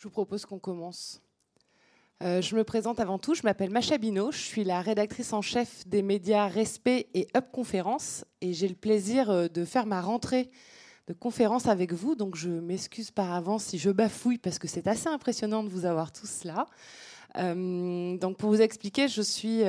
Je vous propose qu'on commence. Euh, je me présente avant tout, je m'appelle Macha Bino, je suis la rédactrice en chef des médias Respect et Up Conférence et j'ai le plaisir euh, de faire ma rentrée de conférence avec vous. Donc je m'excuse par avance si je bafouille parce que c'est assez impressionnant de vous avoir tous là. Euh, donc pour vous expliquer, je suis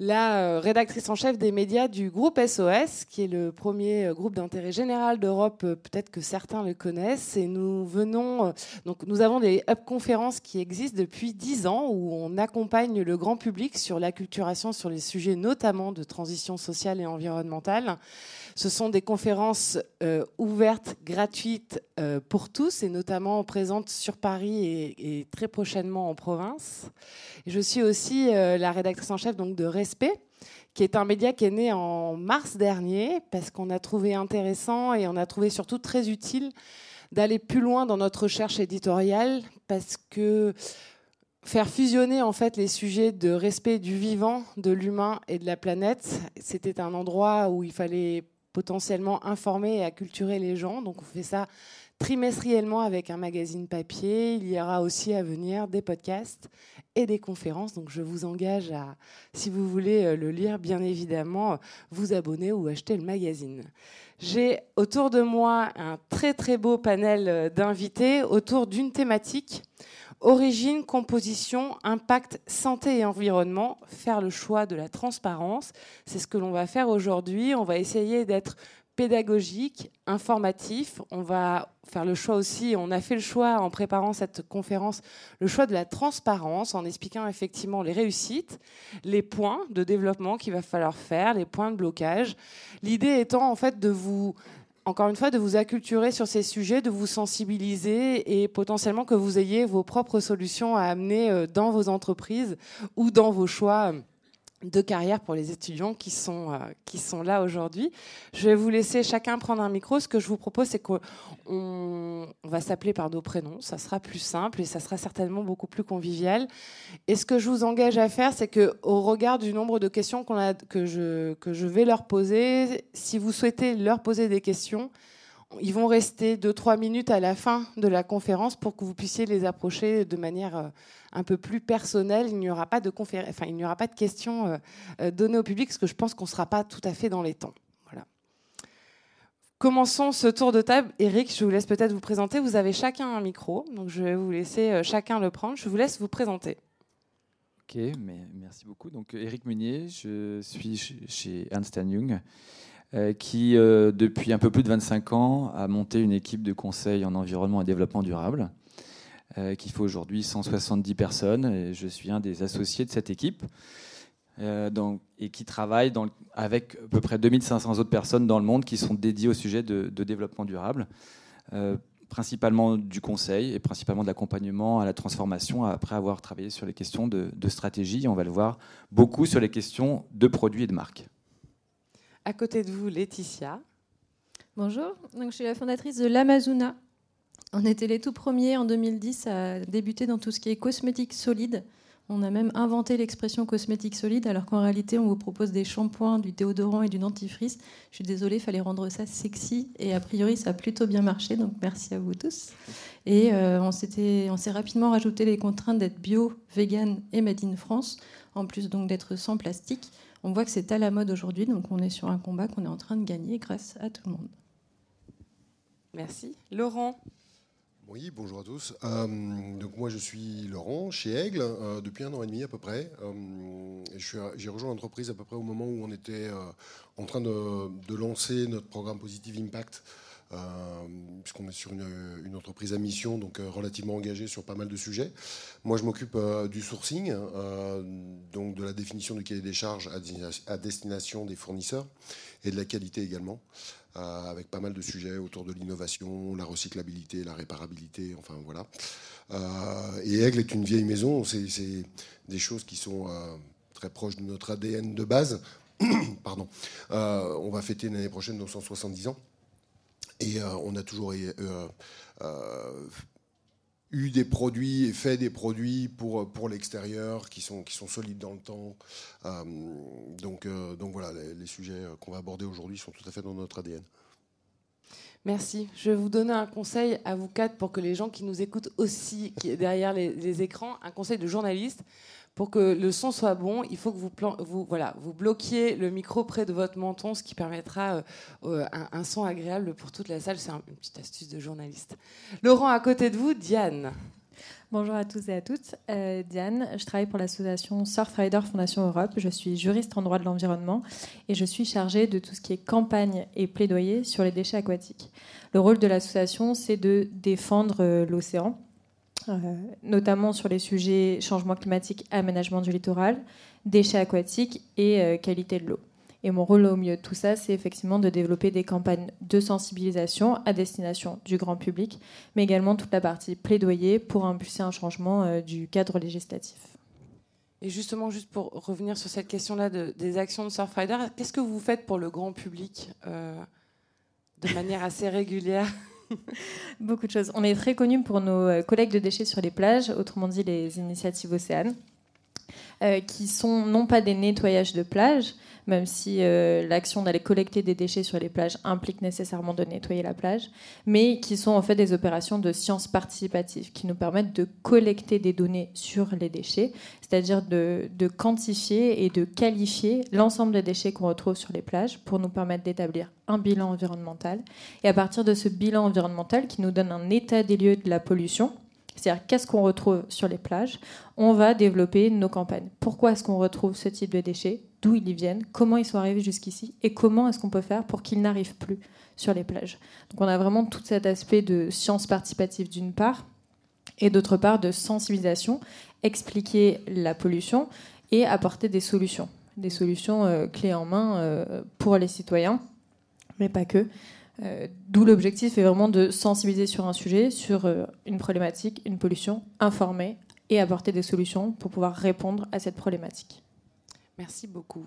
la euh, rédactrice en chef des médias du groupe SOS, qui est le premier euh, groupe d'intérêt général d'Europe. Euh, peut-être que certains le connaissent. Et nous venons, donc nous avons des hub conférences qui existent depuis dix ans, où on accompagne le grand public sur l'acculturation sur les sujets notamment de transition sociale et environnementale. Ce sont des conférences ouvertes, gratuites pour tous, et notamment présentes sur Paris et, très prochainement en province. Je suis aussi la rédactrice en chef donc de qui est un média qui est né en mars dernier, parce qu'on a trouvé intéressant et on a trouvé surtout très utile d'aller plus loin dans notre recherche éditoriale, parce que faire fusionner en fait les sujets de respect du vivant, de l'humain et de la planète, c'était un endroit où il fallait potentiellement informer et acculturer les gens. Donc on fait ça trimestriellement avec un magazine papier. Il y aura aussi à venir des podcasts et des conférences. Donc je vous engage à, si vous voulez euh, le lire, bien évidemment, vous abonner ou acheter le magazine. J'ai autour de moi un très très beau panel euh, d'invités autour d'une thématique. Origine, composition, impact, santé et environnement, faire le choix de la transparence. C'est ce que l'on va faire aujourd'hui. On va essayer d'être pédagogique, informatif. On va faire le choix aussi, on a fait le choix en préparant cette conférence, le choix de la transparence en expliquant effectivement les réussites, les points de développement qu'il va falloir faire, les points de blocage. L'idée étant en fait de vous encore une fois, de vous acculturer sur ces sujets, de vous sensibiliser et potentiellement que vous ayez vos propres solutions à amener euh, dans vos entreprises ou dans vos choix de carrière pour les étudiants qui sont, euh, qui sont là aujourd'hui. Je vais vous laisser chacun prendre un micro. Ce que je vous propose, c'est qu'on on va s'appeler par nos prénoms. Ça sera plus simple et ça sera certainement beaucoup plus convivial. Et ce que je vous engage à faire, c'est que au regard du nombre de questions que, je, que je vais leur poser, si vous souhaitez leur poser des questions, ils vont rester 2-3 minutes à la fin de la conférence pour que vous puissiez les approcher de manière euh, un peu plus personnelle. Il n'y aura pas de, enfin, il n'y aura pas de questions euh, euh, données au public parce que je pense qu'on ne sera pas tout à fait dans les temps. Voilà. Commençons ce tour de table. Eric, je vous laisse peut-être vous présenter. Vous avez chacun un micro, donc je vais vous laisser chacun le prendre. Je vous laisse vous présenter. Ok, mais merci beaucoup. Donc Eric Munier, je suis chez Ernst Young. Euh, qui, euh, depuis un peu plus de 25 ans, a monté une équipe de conseil en environnement et développement durable, euh, qui fait aujourd'hui 170 personnes. Et je suis un des associés de cette équipe. Et qui travaille avec à peu près 2500 autres personnes dans le monde qui sont dédiées au sujet de, développement durable, principalement du conseil et principalement de l'accompagnement à la transformation après avoir travaillé sur les questions de, de stratégie. On va le voir beaucoup sur les questions de produits et de marques. À côté de vous, Laetitia. Bonjour, je suis la fondatrice de l'Amazona. On était les tout premiers en 2010 à débuter dans tout ce qui est cosmétique solide. On a même inventé l'expression cosmétique solide, alors qu'en réalité, on vous propose des shampoings, du déodorant et du dentifrice. Je suis désolée, il fallait rendre ça sexy. Et a priori, ça a plutôt bien marché, donc merci à vous tous. Et euh, on s'est rapidement rajouté les contraintes d'être bio, vegan et made in France, en plus donc d'être sans plastique on voit que c'est à la mode aujourd'hui, donc on est sur un combat qu'on est en train de gagner grâce à tout le monde. Merci. Laurent oui, bonjour à tous. Euh, donc moi je suis Laurent chez Aigle euh, depuis un an et demi à peu près. Euh, j'ai rejoint l'entreprise à peu près au moment où on était en train de, lancer notre programme Positive Impact puisqu'on est sur une, entreprise à mission, donc relativement engagée sur pas mal de sujets. Moi, je m'occupe du sourcing, donc de la définition du cahier des charges à destination des fournisseurs et de la qualité également, avec pas mal de sujets autour de l'innovation, la recyclabilité, la réparabilité, enfin voilà. et Aigle est une vieille maison, c'est des choses qui sont très proches de notre ADN de base. Pardon. on va fêter l'année prochaine nos 170 ans. Et euh, on a toujours euh, euh, eu des produits et fait des produits pour, pour l'extérieur qui sont, qui sont solides dans le temps. donc, donc voilà, les, sujets qu'on va aborder aujourd'hui sont tout à fait dans notre ADN. Merci. Je vais vous donner un conseil à vous quatre pour que les gens qui nous écoutent aussi, qui est derrière les, écrans, un conseil de journaliste. Pour que le son soit bon, il faut que vous, voilà, vous bloquiez le micro près de votre menton, ce qui permettra euh, euh, un, son agréable pour toute la salle. C'est une petite astuce de journaliste. Laurent, à côté de vous, Diane. Bonjour à tous et à toutes. Euh, Diane, je travaille pour l'association Surfrider Fondation Europe. Je suis juriste en droit de l'environnement et je suis chargée de tout ce qui est campagne et plaidoyer sur les déchets aquatiques. Le rôle de l'association, c'est de défendre l'océan, notamment sur les sujets changement climatique, aménagement du littoral, déchets aquatiques et qualité de l'eau. Et mon rôle au milieu de tout ça, c'est effectivement de développer des campagnes de sensibilisation à destination du grand public, mais également toute la partie plaidoyer pour impulser un changement euh, du cadre législatif. Et justement, juste pour revenir sur cette question-là des actions de Surfrider, qu'est-ce que vous faites pour le grand public euh, de manière assez régulière? Beaucoup de choses. On est très connu pour nos euh, collègues de déchets sur les plages, autrement dit les initiatives océanes, qui sont non pas des nettoyages de plages, même si euh, l'action d'aller collecter des déchets sur les plages implique nécessairement de nettoyer la plage, mais qui sont en fait des opérations de sciences participatives qui nous permettent de collecter des données sur les déchets, c'est-à-dire de, de, quantifier et de qualifier l'ensemble des déchets qu'on retrouve sur les plages pour nous permettre d'établir un bilan environnemental. Et à partir de ce bilan environnemental qui nous donne un état des lieux de la pollution, c'est-à-dire qu'est-ce qu'on retrouve sur les plages, on va développer nos campagnes. Pourquoi est-ce qu'on retrouve ce type de déchets? D'où ils viennent Comment ils sont arrivés jusqu'ici Et comment est-ce qu'on peut faire pour qu'ils n'arrivent plus sur les plages Donc on a vraiment tout cet aspect de science participative d'une part, et d'autre part de sensibilisation, expliquer la pollution et apporter des solutions. Des solutions euh, clés en main euh, pour les citoyens, mais pas que. Euh, d'où l'objectif est vraiment de sensibiliser sur un sujet, sur une problématique, une pollution, informer et apporter des solutions pour pouvoir répondre à cette problématique. Merci beaucoup.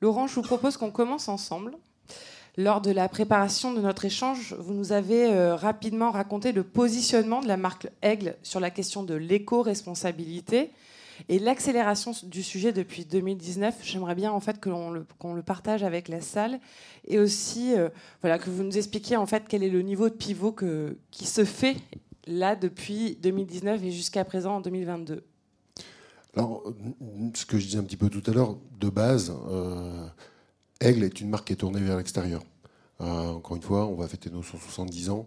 Laurent, je vous propose qu'on commence ensemble. Lors de la préparation de notre échange, vous nous avez euh, rapidement raconté le positionnement de la marque Aigle sur la question de l'éco-responsabilité et l'accélération du sujet depuis 2019, j'aimerais bien en fait que l'on le, qu'on le partage avec la salle et aussi euh, voilà, que vous nous expliquiez en fait quel est le niveau de pivot qui se fait là depuis 2019 et jusqu'à présent en 2022. Alors, ce que je disais un petit peu tout à l'heure, de base, euh, Aigle est une marque qui est tournée vers l'extérieur. Euh, encore une fois, on va fêter nos 170 ans.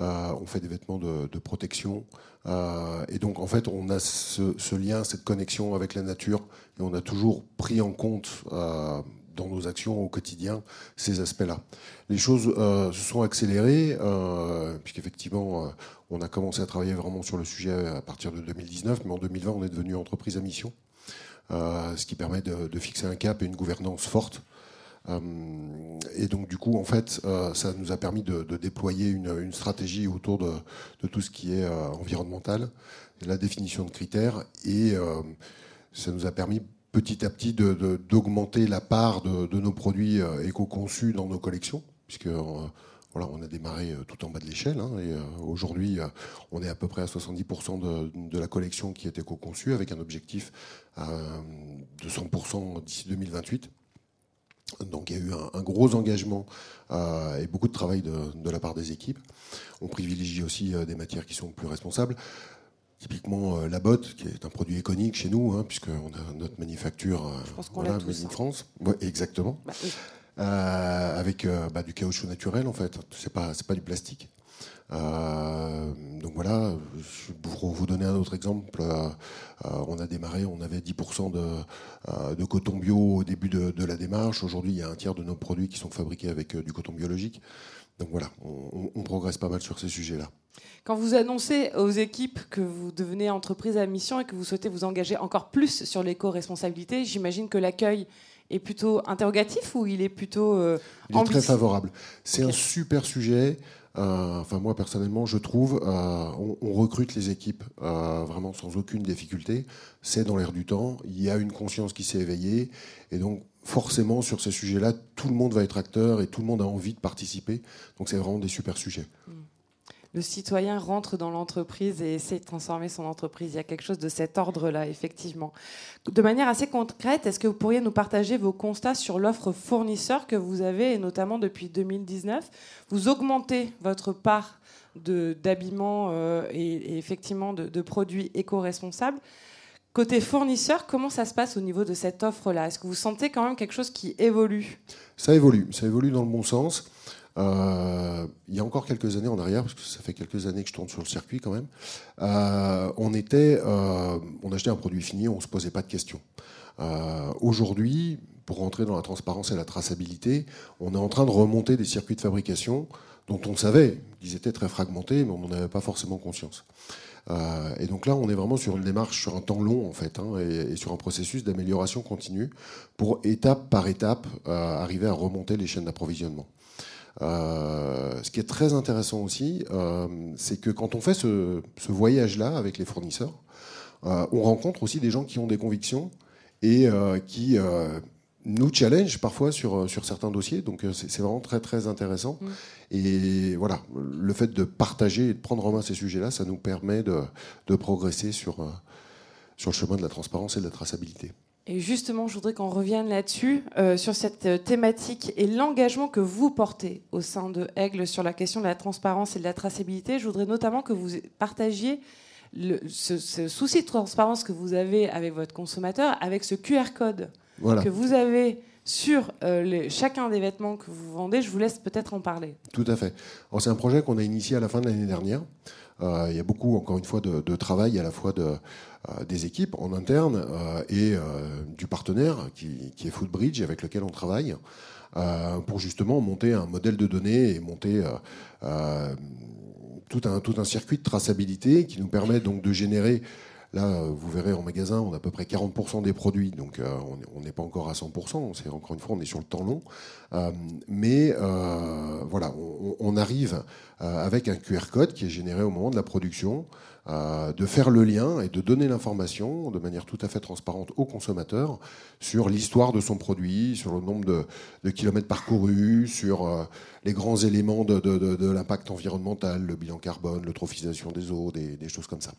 Euh, on fait des vêtements de, protection. Et donc, en fait, on a ce, lien, cette connexion avec la nature. Et on a toujours pris en compte dans nos actions au quotidien ces aspects-là. Les choses se sont accélérées, puisqu'effectivement, on a commencé à travailler vraiment sur le sujet à partir de 2019, mais en 2020, on est devenu entreprise à mission, ce qui permet de, fixer un cap et une gouvernance forte. Euh, et donc du coup, en fait, euh, ça nous a permis de, déployer une, stratégie autour de, tout ce qui est euh, environnemental, la définition de critères, et ça nous a permis petit à petit d'augmenter la part de, nos produits éco-conçus dans nos collections, puisque voilà, on a démarré tout en bas de l'échelle, hein, et aujourd'hui, on est à peu près à 70% de, la collection qui est éco-conçue, avec un objectif de 100% d'ici 2028. Donc il y a eu un, gros engagement euh, et beaucoup de travail de, la part des équipes. On privilégie aussi euh, des matières qui sont plus responsables. Typiquement euh, la botte, qui est un produit iconique chez nous, hein, puisqu'on a notre manufacture voilà, made in France. exactement. Bah, avec bah, du caoutchouc naturel en fait. C'est pas c'est pas du plastique. Euh, donc voilà, pour vous donner un autre exemple, euh, euh, on a démarré, on avait 10% de, de, coton bio au début de, la démarche. Aujourd'hui, il y a un tiers de nos produits qui sont fabriqués avec du coton biologique. Donc voilà, on, progresse pas mal sur ces sujets-là. Quand vous annoncez aux équipes que vous devenez entreprise à mission et que vous souhaitez vous engager encore plus sur l'éco-responsabilité, j'imagine que l'accueil est plutôt interrogatif ou il est plutôt Il est très favorable. C'est un super sujet. Euh, enfin, moi personnellement, je trouve, euh, on, recrute les équipes euh, vraiment sans aucune difficulté. C'est dans l'air du temps. Il y a une conscience qui s'est éveillée, et donc forcément sur ces sujets-là, tout le monde va être acteur et tout le monde a envie de participer. Donc c'est vraiment des super sujets. Hmm. Le citoyen rentre dans l'entreprise et essaie de transformer son entreprise. Il y a quelque chose de cet ordre-là, effectivement. De manière assez concrète, est-ce que vous pourriez nous partager vos constats sur l'offre fournisseur que vous avez, et notamment depuis 2019 Vous augmentez votre part d'habillement euh, et, effectivement de, de produits éco-responsables. Côté fournisseur, comment ça se passe au niveau de cette offre-là? Est-ce que vous sentez quand même quelque chose qui évolue? Ça évolue, ça évolue dans le bon sens. Euh, il y a encore quelques années en arrière, parce que ça fait quelques années que je tourne sur le circuit quand même, euh, on était, euh, on achetait un produit fini, on se posait pas de questions. Aujourd'hui, pour rentrer dans la transparence et la traçabilité, on est en train de remonter des circuits de fabrication dont on savait qu'ils étaient très fragmentés, mais on n'en avait pas forcément conscience. et donc là, on est vraiment sur une démarche sur un temps long en fait, hein, et, sur un processus d'amélioration continue pour étape par étape arriver à remonter les chaînes d'approvisionnement. Euh, ce qui est très intéressant aussi, euh, c'est que quand on fait ce, voyage-là avec les fournisseurs, euh, on rencontre aussi des gens qui ont des convictions et qui nous challenge parfois sur, sur certains dossiers. Donc c'est vraiment très très intéressant. Mm. Et voilà, le fait de partager et de prendre en main ces sujets-là, ça nous permet de, de progresser sur, sur le chemin de la transparence et de la traçabilité. Et justement, je voudrais qu'on revienne là-dessus, euh, sur cette euh, thématique et l'engagement que vous portez au sein de Aigle sur la question de la transparence et de la traçabilité. Je voudrais notamment que vous partagiez le, ce, souci de transparence que vous avez avec votre consommateur, avec ce QR code que vous avez sur euh, les, chacun des vêtements que vous vendez. Je vous laisse peut-être en parler. Tout à fait. C'est un projet qu'on a initié à la fin de l'année dernière. Il y a beaucoup, encore une fois, de, travail à la fois euh, des équipes en interne euh, et euh, du partenaire qui, est Footbridge avec lequel on travaille pour justement monter un modèle de données et monter tout un circuit de traçabilité qui nous permet donc de générer Là, vous verrez en magasin, on a à peu près 40% des produits, donc on n'est pas encore à 100%. C'est encore une fois, on est sur le temps long, mais voilà, on, arrive avec un QR code qui est généré au moment de la production, euh, de faire le lien et de donner l'information de manière tout à fait transparente au consommateur sur l'histoire de son produit, sur le nombre de, kilomètres parcourus, sur euh, les grands éléments de, l'impact environnemental, le bilan carbone, l'eutrophisation des eaux, des, choses comme ça.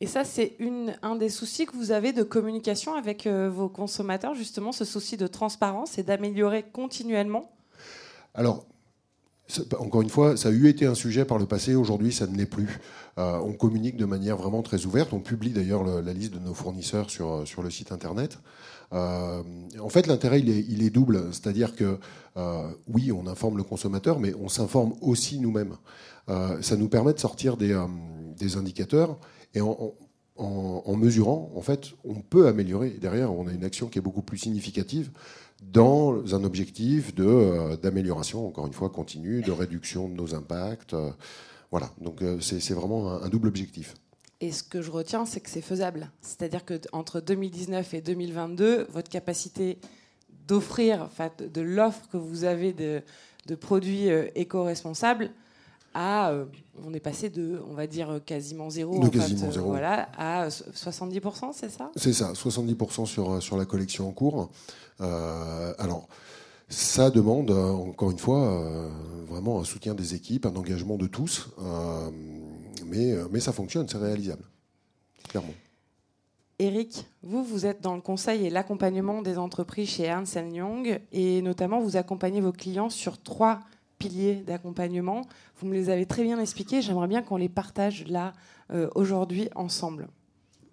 Et ça, c'est un des soucis que vous avez de communication avec euh, vos consommateurs, justement, ce souci de transparence et d'améliorer continuellement? Alors, encore une fois, ça a eu été un sujet par le passé, aujourd'hui ça ne l'est plus. Euh, on communique de manière vraiment très ouverte, on publie d'ailleurs la liste de nos fournisseurs sur, euh, sur le site internet. En fait, l'intérêt, il est, double, c'est-à-dire que oui, on informe le consommateur, mais on s'informe aussi nous-mêmes. ça nous permet de sortir des, des indicateurs et en, mesurant, en fait, on peut améliorer. Derrière, on a une action qui est beaucoup plus significative dans un objectif euh, d'amélioration, encore une fois, continue, de réduction de nos impacts. Euh, voilà, donc euh, c'est vraiment un, double objectif. Et ce que je retiens, c'est que c'est faisable. C'est-à-dire qu'entre 2019 et 2022, votre capacité d'offrir, de l'offre que vous avez de, de produits éco-responsables, à, on est passé de, on va dire, quasiment zéro, de quasiment zéro. Voilà, à 70%, c'est ça? C'est ça, 70% sur, sur la collection en cours. Euh, alors, ça demande, encore une fois, euh, vraiment un soutien des équipes, un engagement de tous. Euh, mais, mais ça fonctionne, c'est réalisable, clairement. Eric, vous, vous êtes dans le conseil et l'accompagnement des entreprises chez Ernst Young et notamment vous accompagnez vos clients sur trois piliers d'accompagnement. Vous me les avez très bien expliqués. J'aimerais bien qu'on les partage là aujourd'hui ensemble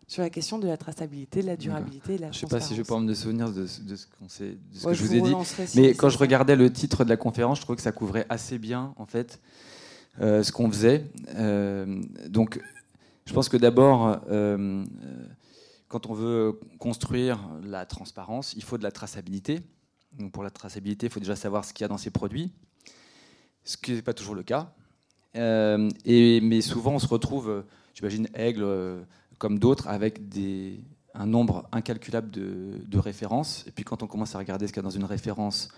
sur la question de la traçabilité, de la durabilité, de la Je ne sais pas si je vais pouvoir me souvenir de, ce, que je vous ai dit. Mais quand je regardais le titre de la conférence, je trouvais que ça couvrait assez bien, en fait, euh, ce qu'on faisait. Euh, donc, je pense que d'abord, euh, quand on veut construire la transparence, il faut de la traçabilité. Donc, pour la traçabilité, il faut déjà savoir ce qu'il y a dans ces produits, ce qui n'est pas toujours le cas. et, mais souvent, on se retrouve, j'imagine, Aigle comme d'autres, avec un nombre incalculable de, références. Et puis quand on commence à regarder ce qu'il y a dans une référence,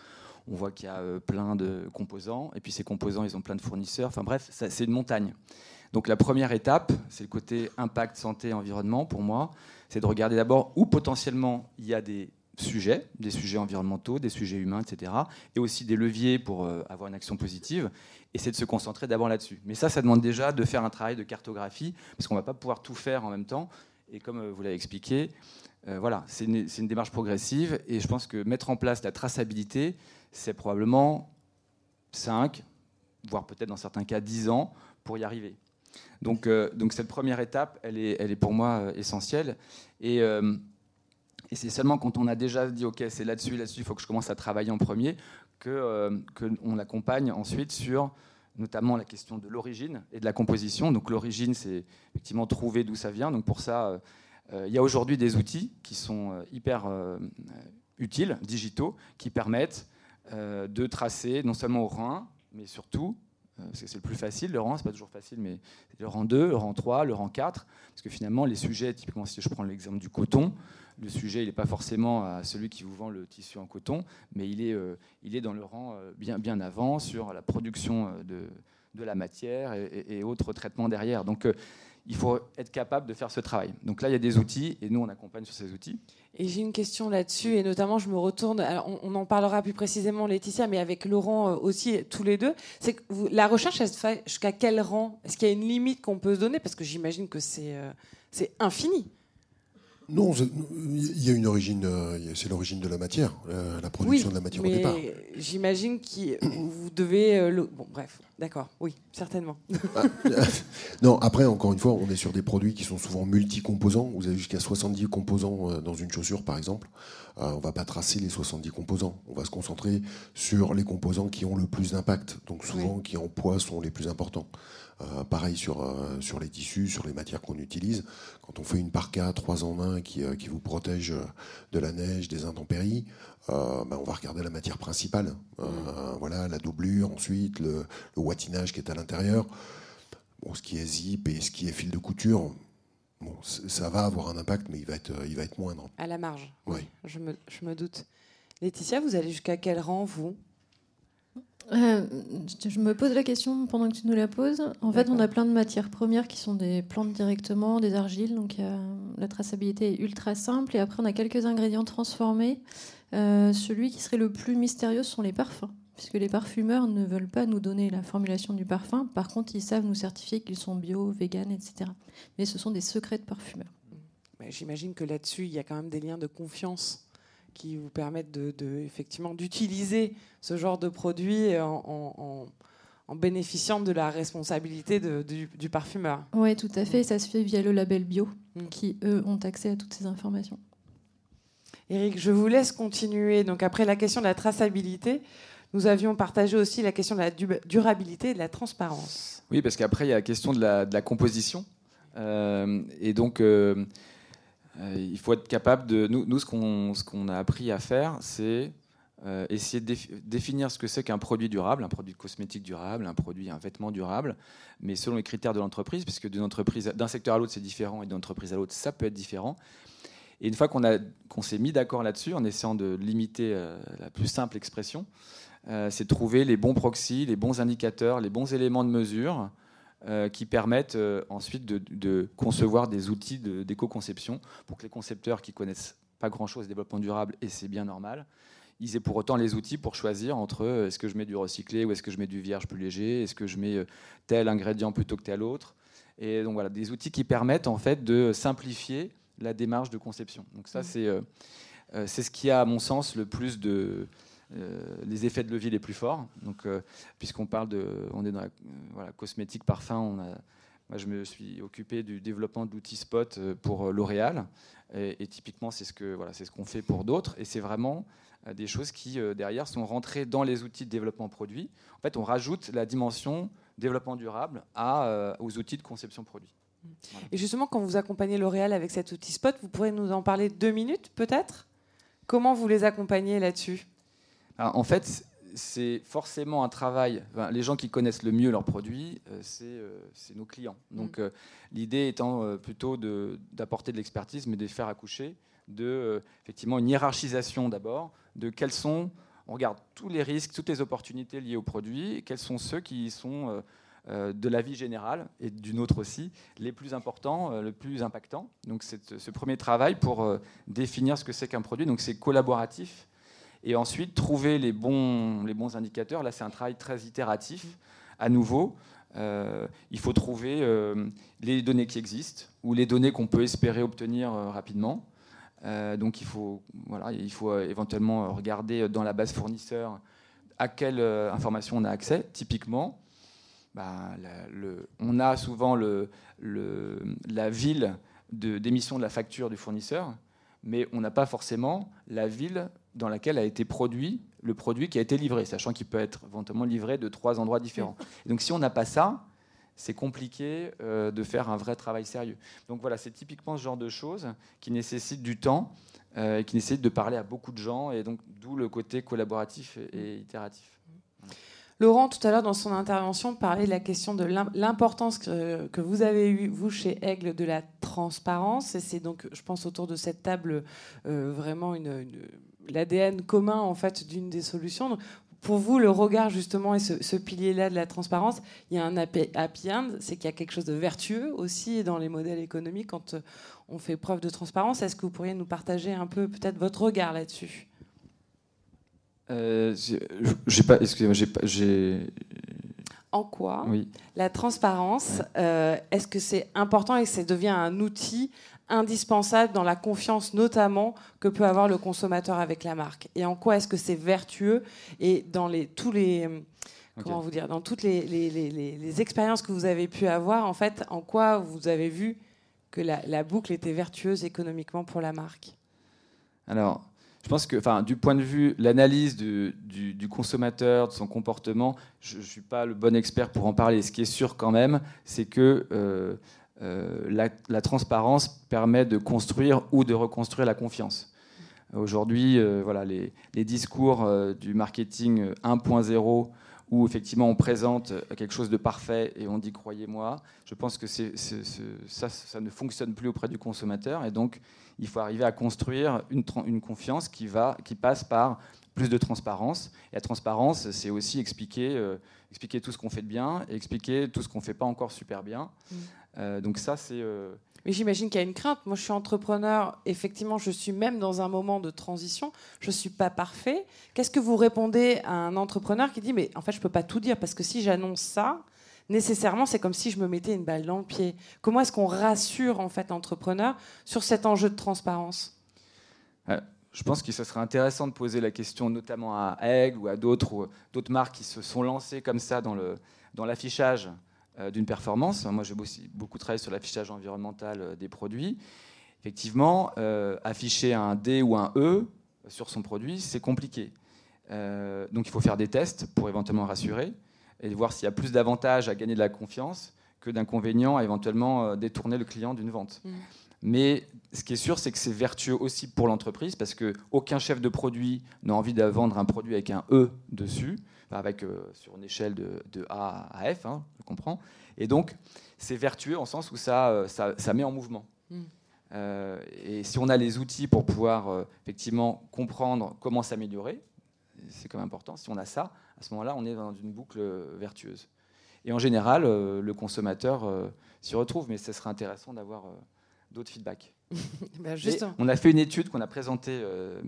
on voit qu'il y a euh, plein de composants. Et puis ces composants, ils ont plein de fournisseurs. Enfin bref, c'est une montagne. Donc la première étape, c'est le côté impact santé environnement pour moi, c'est de regarder d'abord où potentiellement il y a des, sujets, des sujets environnementaux, des sujets humains, etc. Et aussi des leviers pour euh, avoir une action positive. Et c'est de se concentrer d'abord là-dessus. Mais ça, ça demande déjà de faire un travail de cartographie, parce qu'on ne va pas pouvoir tout faire en même temps. Et comme euh, vous l'avez expliqué, euh, voilà, c'est une, démarche progressive. Et je pense que mettre en place la traçabilité, c'est probablement 5, voire peut-être dans certains cas 10 ans pour y arriver. Donc, donc cette première étape, elle est, elle est pour moi essentielle. Et et c'est seulement quand on a déjà dit, OK, c'est là-dessus, là-dessus, il faut que je commence à travailler en premier, qu'on euh, que accompagne ensuite sur notamment la question de l'origine et de la composition. Donc l'origine, c'est effectivement trouver d'où ça vient. Donc pour ça, euh, euh, il y a aujourd'hui des outils qui sont hyper utiles, digitaux, qui permettent de tracer non seulement au rang, mais surtout parce que c'est le plus facile, le rang, c'est pas toujours facile, mais le rang 2, le rang 3, le rang 4, parce que finalement, les sujets, typiquement si je prends l'exemple du coton, le sujet, n'est pas forcément à celui qui vous vend le tissu en coton, mais il est, euh, il est dans le rang euh, bien, bien avant sur la production euh, de, de la matière et, autres traitements derrière. Donc, il faut être capable de faire ce travail. Donc là, il y a des outils et nous, on accompagne sur ces outils. Et j'ai une question là-dessus, et notamment, je me retourne, on, en parlera plus précisément, Laetitia, mais avec Laurent aussi, tous les deux. C'est que la recherche, elle se fait jusqu'à quel rang? Est-ce qu'il y a une limite qu'on peut se donner? Parce que j'imagine que c'est c'est infini. Non, il y a une origine, euh, c'est l'origine de la matière, euh, la production de la matière au départ. J'imagine que vous devez. Euh, bon, bref, d'accord, oui, certainement. Ah, non, après, encore une fois, on est sur des produits qui sont souvent multicomposants. Vous avez jusqu'à 70 composants dans une chaussure, par exemple. on ne va pas tracer les 70 composants. On va se concentrer sur les composants qui ont le plus d'impact, donc souvent qui en poids sont les plus importants. Euh, pareil sur, euh, sur les tissus, sur les matières qu'on utilise. Quand on fait une parka 3 en 1 qui, euh, qui vous protège de la neige, des intempéries, ben, on va regarder la matière principale. Mm. Voilà, la doublure, ensuite le, le wattinage qui est à l'intérieur. Bon, ce qui est zip et ce qui est fil de couture, bon, ça va avoir un impact, mais il va être, il va être moindre. À la marge. Oui. Je me, je me doute. Laetitia, vous allez jusqu'à quel rang, vous? Euh, je me pose la question pendant que tu nous la poses. En fait, on a plein de matières premières qui sont des plantes directement, des argiles, donc la traçabilité est ultra simple. Et après, on a quelques ingrédients transformés. Euh, celui qui serait le plus mystérieux sont les parfums, puisque les parfumeurs ne veulent pas nous donner la formulation du parfum. Par contre, ils savent nous certifier qu'ils sont bio, vegan, etc. Mais ce sont des secrets de parfumeurs. J'imagine que là-dessus, il y a quand même des liens de confiance qui vous permettent de, effectivement d'utiliser ce genre de produit en, en, bénéficiant de la responsabilité du, parfumeur. Oui, tout à fait. Ça se fait via le label bio, mm. qui eux ont accès à toutes ces informations. Eric, je vous laisse continuer. Donc après la question de la traçabilité, nous avions partagé aussi la question de la durabilité et de la transparence. Oui, parce qu'après il y a la question de la, composition. Euh, et donc euh, il faut être capable de. Nous, nous ce qu'on a appris à faire, c'est euh, essayer de définir ce que c'est qu'un produit durable, un produit cosmétique durable, un produit, un vêtement durable, mais selon les critères de l'entreprise, puisque d'un secteur à l'autre, c'est différent, et d'une entreprise à l'autre, ça peut être différent. Et une fois qu'on s'est mis d'accord là-dessus, en essayant de limiter euh, la plus simple expression, c'est de trouver les bons proxys, les bons indicateurs, les bons éléments de mesure euh, qui permettent euh, ensuite de, concevoir des outils d'éco-conception pour que les concepteurs qui connaissent pas grand-chose de développement durable, et c'est bien normal, ils aient pour autant les outils pour choisir entre euh, est-ce que je mets du recyclé ou est-ce que je mets du vierge plus léger, est-ce que je mets tel ingrédient plutôt que tel autre. Et donc voilà, des outils qui permettent en fait de simplifier la démarche de conception. Donc ça, mmh. c'est c'est ce qui a, à mon sens, le plus de, les effets de levier les plus forts. Donc, euh, puisqu'on parle de, on est dans la voilà, cosmétique, parfum, moi, je me suis occupé du développement d'outils spot euh, pour L'Oréal. Et, typiquement, c'est ce que voilà, ce qu'on fait pour d'autres. Et c'est vraiment des choses qui derrière sont rentrées dans les outils de développement produit. En fait, on rajoute la dimension développement durable aux outils de conception produit. Et justement, quand vous accompagnez L'Oréal avec cet outil spot, vous pourrez nous en parler deux minutes, peut-être? Comment vous les accompagnez là-dessus? En fait, c'est forcément un travail. les gens qui connaissent le mieux leurs produits, euh, euh, c'est nos clients. Mm. Donc, euh, l'idée étant plutôt d'apporter de, l'expertise, mais de les faire accoucher de effectivement une hiérarchisation d'abord de quels sont. On regarde tous les risques, toutes les opportunités liées au produit, et quels sont ceux qui sont de la vie générale et d'une autre aussi, les plus importants, le plus impactants. Donc c'est ce premier travail pour définir ce que c'est qu'un produit. Donc c'est collaboratif. Et ensuite, trouver les bons, les bons indicateurs. Là, c'est un travail très itératif. À nouveau, il faut trouver les données qui existent ou les données qu'on peut espérer obtenir rapidement. Euh, donc il faut, voilà, il faut euh, éventuellement regarder dans la base fournisseur à quelle euh, information on a accès. Typiquement, bah, on a souvent le, la ville d'émission de, la facture du fournisseur, mais on n'a pas forcément la ville dans laquelle a été produit le produit qui a été livré, sachant qu'il peut être éventuellement livré de trois endroits différents. donc si on n'a pas ça, c'est compliqué euh, de faire un vrai travail sérieux. Donc voilà, c'est typiquement ce genre de choses qui nécessitent du temps, euh, qui nécessitent de parler à beaucoup de gens, et donc d'où le côté collaboratif et, itératif. Laurent, tout à l'heure, dans son intervention, parlait de la question de l'importance que, vous avez eue, vous, chez Aigle, de la transparence. Et c'est donc, je pense, autour de cette table, euh, vraiment l'ADN commun, en fait, d'une des solutions pour vous, le regard justement et ce, pilier-là de la transparence, il y a un happy end, c'est qu'il y a quelque chose de vertueux aussi dans les modèles économiques quand euh, on fait preuve de transparence. Est-ce que vous pourriez nous partager un peu peut-être votre regard là-dessus? Euh, J'ai pas, excusez-moi, j'ai en quoi oui. la transparence, euh, est-ce que c'est important et que ça devient un outil indispensable dans la confiance notamment que peut avoir le consommateur avec la marque? Et en quoi est-ce que c'est vertueux? Et dans les, tous les... Comment vous dire Dans toutes les, les, expériences que vous avez pu avoir, en fait, en quoi vous avez vu que la, boucle était vertueuse économiquement pour la marque? Alors, je pense que, enfin, du point de vue l'analyse du, consommateur, de son comportement, je ne suis pas le bon expert pour en parler. Ce qui est sûr quand même, c'est que euh, euh, la, transparence permet de construire ou de reconstruire la confiance. Aujourd'hui, euh, voilà, les, discours euh, du marketing 1.0 où effectivement on présente quelque chose de parfait et on dit croyez-moi, je pense que ça, ça, ne fonctionne plus auprès du consommateur et donc il faut arriver à construire une, une confiance qui, va, qui passe par plus de transparence. Et la transparence, c'est aussi expliquer, expliquer tout ce qu'on fait de bien et expliquer tout ce qu'on ne fait pas encore super bien. Mm. Euh, donc ça, c'est... Euh, Mais j'imagine qu'il y a une crainte. Moi, je suis entrepreneur. Effectivement, je suis même dans un moment de transition. Je ne suis pas parfait. Qu'est-ce que vous répondez à un entrepreneur qui dit Mais en fait, je ne peux pas tout dire parce que si j'annonce ça, nécessairement, c'est comme si je me mettais une balle dans le pied. Comment est-ce qu'on rassure en fait l'entrepreneur sur cet enjeu de transparence? Euh, Je pense que ce serait intéressant de poser la question notamment à Aigle ou à d'autres marques qui se sont lancées comme ça dans dans l'affichage d'une performance. Moi, j'ai beaucoup travaillé sur l'affichage environnemental euh, des produits. Effectivement, euh, afficher un D ou un E sur son produit, c'est compliqué. donc, il faut faire des tests pour éventuellement rassurer et voir s'il y a plus d'avantages à gagner de la confiance que d'inconvénients à éventuellement détourner le client d'une vente. Mmh. Mais ce qui est sûr, c'est que c'est vertueux aussi pour l'entreprise parce qu'aucun chef de produit n'a envie de vendre un produit avec un E dessus avec, euh, sur une échelle de, A à F, hein, je comprends. Et donc, c'est vertueux en sens où ça, euh, ça, met en mouvement. Mm. Euh, et si on a les outils pour pouvoir effectivement comprendre comment s'améliorer, c'est quand même important. Si on a ça, à ce moment-là, on est dans une boucle vertueuse. Et en général, le consommateur s'y retrouve, mais ce serait intéressant d'avoir d'autres feedbacks. Ben, on a fait une étude qu'on a présentée euh,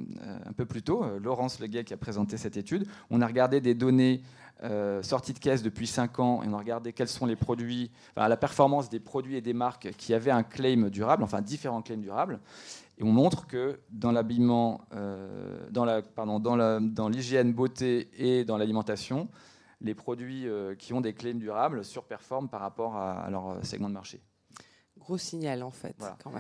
un peu plus tôt, euh, Laurence Leguet qui a présenté cette étude. On a regardé des données euh, sorties de caisse depuis 5 ans et on a regardé quels sont les produits, la performance des produits et des marques qui avaient un claim durable, enfin différents claims durables. Et on montre que dans l'habillement, dans la, pardon, dans l'hygiène beauté et dans l'alimentation, les produits qui ont des claims durables surperforment par rapport à leur segment de marché gros signal en fait.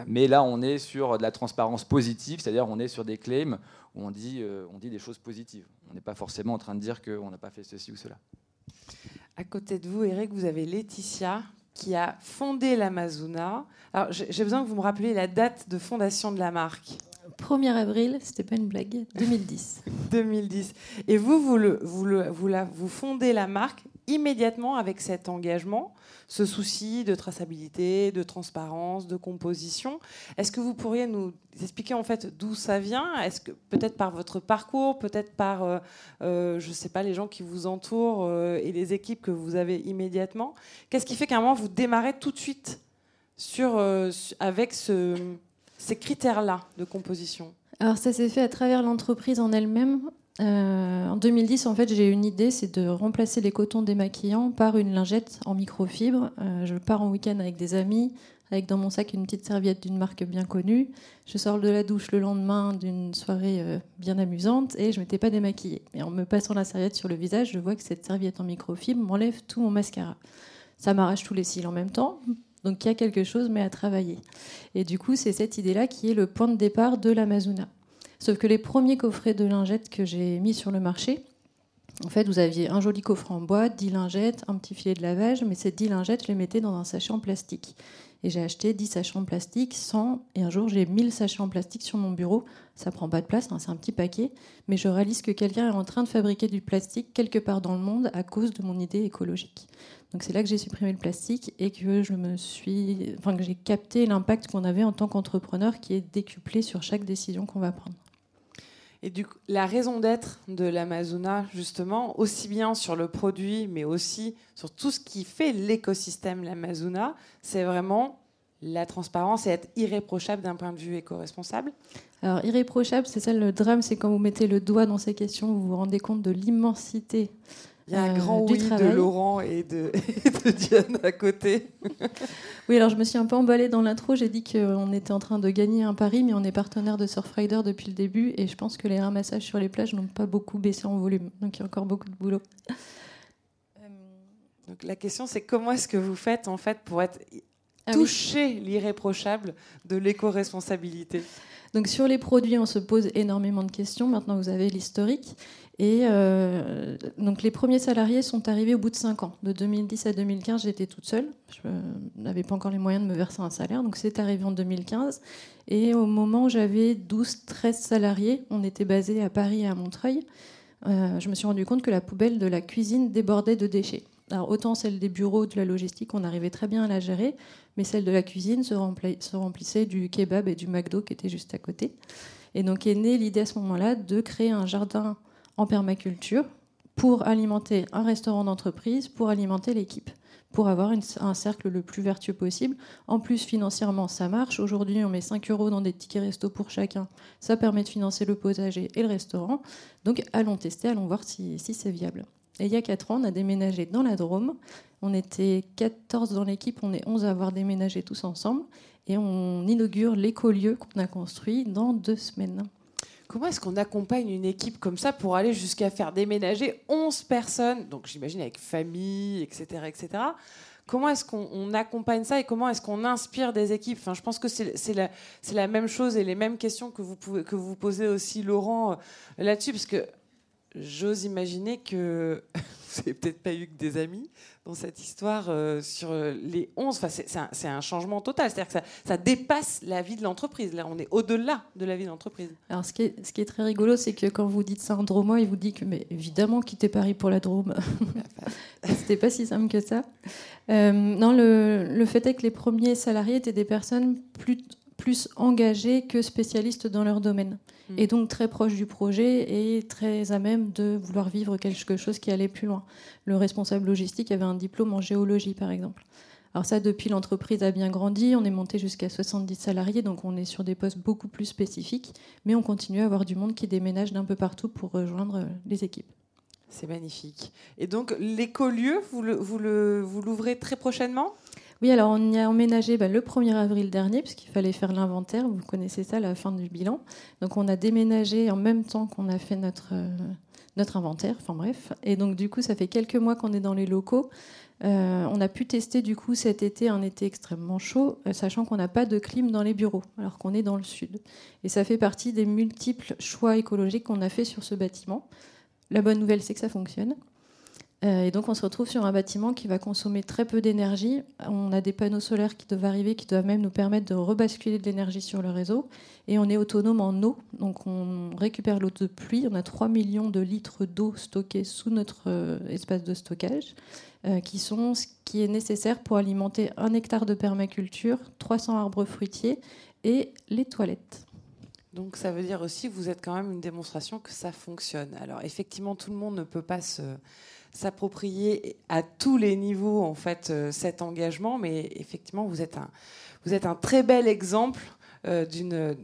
Mais là, on est sur de la transparence positive, c'est-à-dire on est sur des claims où on dit, euh, on dit des choses positives. On n'est pas forcément en train de dire qu'on n'a pas fait ceci ou cela. À côté de vous, Eric, vous avez Laetitia qui a fondé l'Amazona. Alors j'ai besoin que vous me rappeliez la date de fondation de la marque. 1er avril, c'était pas une blague, 2010. 2010. Et vous, vous, le, vous, le, vous, la, vous fondez la marque immédiatement avec cet engagement, ce souci de traçabilité, de transparence, de composition. Est-ce que vous pourriez nous expliquer en fait d'où ça vient? Est-ce que peut-être par votre parcours, peut-être par, euh, euh, je ne sais pas, les gens qui vous entourent euh, et les équipes que vous avez immédiatement? Qu'est-ce qui fait qu'à un moment vous démarrez tout de suite sur, avec ce, ces critères-là de composition? Alors ça s'est fait à travers l'entreprise en elle-même. Euh, en 2010, en fait, j'ai une idée, c'est de remplacer les cotons démaquillants par une lingette en microfibre. Euh, je pars en week-end avec des amis, avec dans mon sac une petite serviette d'une marque bien connue. Je sors de la douche le lendemain d'une soirée euh, bien amusante et je m'étais pas démaquillée. Et en me passant la serviette sur le visage, je vois que cette serviette en microfibre m'enlève tout mon mascara. Ça m'arrache tous les cils en même temps. Donc il y a quelque chose, mais à travailler. Et du coup, c'est cette idée-là qui est le point de départ de l'Amazona. Sauf que les premiers coffrets de lingettes que j'ai mis sur le marché, en fait, vous aviez un joli coffret en bois, 10 lingettes, un petit filet de lavage, mais ces 10 lingettes, je les mettais dans un sachet en plastique. Et j'ai acheté 10 sachets en plastique, 100, et un jour j'ai 1000 sachets en plastique sur mon bureau. Ça prend pas de place, hein, c'est un petit paquet, mais je réalise que quelqu'un est en train de fabriquer du plastique quelque part dans le monde à cause de mon idée écologique. Donc c'est là que j'ai supprimé le plastique et que je me suis, enfin que j'ai capté l'impact qu'on avait en tant qu'entrepreneur qui est décuplé sur chaque décision qu'on va prendre. Et du coup, la raison d'être de l'Amazona, justement, aussi bien sur le produit, mais aussi sur tout ce qui fait l'écosystème l'Amazona, c'est vraiment la transparence et être irréprochable d'un point de vue éco-responsable. Alors, irréprochable, c'est ça le drame, c'est quand vous mettez le doigt dans ces questions, vous vous rendez compte de l'immensité il y a un grand oui de Laurent et de, Diane à côté. oui, alors je me suis un peu emballée dans l'intro. J'ai dit qu'on était en train de gagner un pari, mais on est partenaire de Surfrider depuis le début. Et je pense que les ramassages sur les plages n'ont pas beaucoup baissé en volume. Donc il y a encore beaucoup de boulot. Donc la question, c'est comment est-ce que vous faites en fait pour être ah touché l'irréprochable de l'éco-responsabilité? Donc sur les produits, on se pose énormément de questions. Maintenant, vous avez l'historique. Et euh, donc les premiers salariés sont arrivés au bout de 5 ans. De 2010 à 2015, j'étais toute seule. Je n'avais pas encore les moyens de me verser un salaire. Donc c'est arrivé en 2015. Et au moment où j'avais 12-13 salariés, on était basé à Paris et à Montreuil, euh, je me suis rendu compte que la poubelle de la cuisine débordait de déchets. Alors autant celle des bureaux, de la logistique, on arrivait très bien à la gérer, mais celle de la cuisine se, se remplissait du kebab et du McDo qui était juste à côté. Et donc est née l'idée à ce moment-là de créer un jardin en permaculture pour alimenter un restaurant d'entreprise, pour alimenter l'équipe, pour avoir un cercle le plus vertueux possible. En plus, financièrement, ça marche. Aujourd'hui, on met 5 euros dans des tickets resto pour chacun. Ça permet de financer le potager et le restaurant. Donc, allons tester, allons voir si, si c'est viable. Et il y a 4 ans, on a déménagé dans la Drôme. On était 14 dans l'équipe, on est 11 à avoir déménagé tous ensemble. Et on inaugure l'écolieu qu'on a construit dans deux semaines. Comment est-ce qu'on accompagne une équipe comme ça pour aller jusqu'à faire déménager 11 personnes, donc j'imagine avec famille, etc. etc. Comment est-ce qu'on accompagne ça et comment est-ce qu'on inspire des équipes? Enfin, Je pense que c'est la, même chose et les mêmes questions que vous, que vous posez aussi, Laurent, euh, là-dessus, parce que j'ose imaginer que vous n'avez peut-être pas eu que des amis dans cette histoire euh, sur les 11. Enfin, c'est un, changement total. C'est-à-dire que ça, dépasse la vie de l'entreprise. Là, on est au-delà de la vie de l'entreprise. Alors, ce qui, est, ce qui est très rigolo, c'est que quand vous dites ça en Dromois, il vous dit que, mais évidemment, quitter Paris pour la Drôme. C'était pas si simple que ça. Euh, non, le, le, fait est que les premiers salariés étaient des personnes plus, plus engagées que spécialistes dans leur domaine et donc très proche du projet et très à même de vouloir vivre quelque chose qui allait plus loin. Le responsable logistique avait un diplôme en géologie, par exemple. Alors ça, depuis, l'entreprise a bien grandi, on est monté jusqu'à 70 salariés, donc on est sur des postes beaucoup plus spécifiques, mais on continue à avoir du monde qui déménage d'un peu partout pour rejoindre les équipes. C'est magnifique. Et donc l'écolieu, vous l'ouvrez très prochainement? Oui, alors on y a emménagé bah, le 1er avril dernier, puisqu'il fallait faire l'inventaire. Vous connaissez ça, la fin du bilan. Donc on a déménagé en même temps qu'on a fait notre, euh, inventaire. Enfin bref. Et donc du coup, ça fait quelques mois qu'on est dans les locaux. Euh, on a pu tester du coup cet été un été extrêmement chaud, euh, sachant qu'on n'a pas de clim dans les bureaux, alors qu'on est dans le sud. Et ça fait partie des multiples choix écologiques qu'on a fait sur ce bâtiment. La bonne nouvelle, c'est que ça fonctionne. Euh, et donc on se retrouve sur un bâtiment qui va consommer très peu d'énergie. On a des panneaux solaires qui doivent arriver, qui doivent même nous permettre de rebasculer de l'énergie sur le réseau. Et on est autonome en eau, donc on récupère l'eau de pluie. On a 3 millions de litres d'eau stockés sous notre euh, espace de stockage, euh, qui sont ce qui est nécessaire pour alimenter un hectare de permaculture, 300 arbres fruitiers et les toilettes. Donc ça veut dire aussi que vous êtes quand même une démonstration que ça fonctionne. Alors effectivement, tout le monde ne peut pas se s'approprier à tous les niveaux en fait euh, cet engagement, mais effectivement vous êtes un, vous êtes un très bel exemple euh, d'une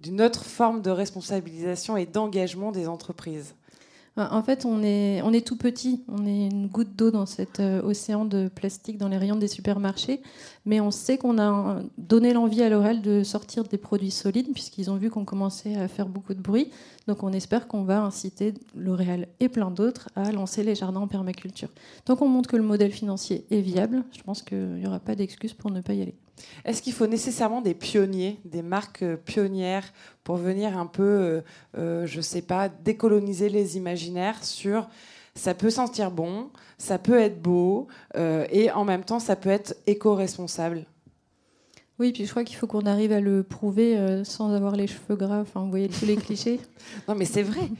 d'une autre forme de responsabilisation et d'engagement des entreprises. En fait, on est, on est tout petit. On est une goutte d'eau dans cet euh, océan de plastique dans les rayons des supermarchés. Mais on sait qu'on a donné l'envie à L'Oréal de sortir des produits solides, puisqu'ils ont vu qu'on commençait à faire beaucoup de bruit. Donc on espère qu'on va inciter L'Oréal et plein d'autres à lancer les jardins en permaculture. Tant qu'on montre que le modèle financier est viable, je pense qu'il n'y aura pas d'excuse pour ne pas y aller. Est-ce qu'il faut nécessairement des pionniers, des marques euh, pionnières pour venir un peu, euh, euh, je ne sais pas, décoloniser les imaginaires sur ça peut sentir bon, ça peut être beau, et en même temps ça peut être éco-responsable? Oui, puis je crois qu'il faut qu'on arrive à le prouver sans avoir les cheveux gras. Enfin, vous voyez tous les clichés. non, mais c'est vrai.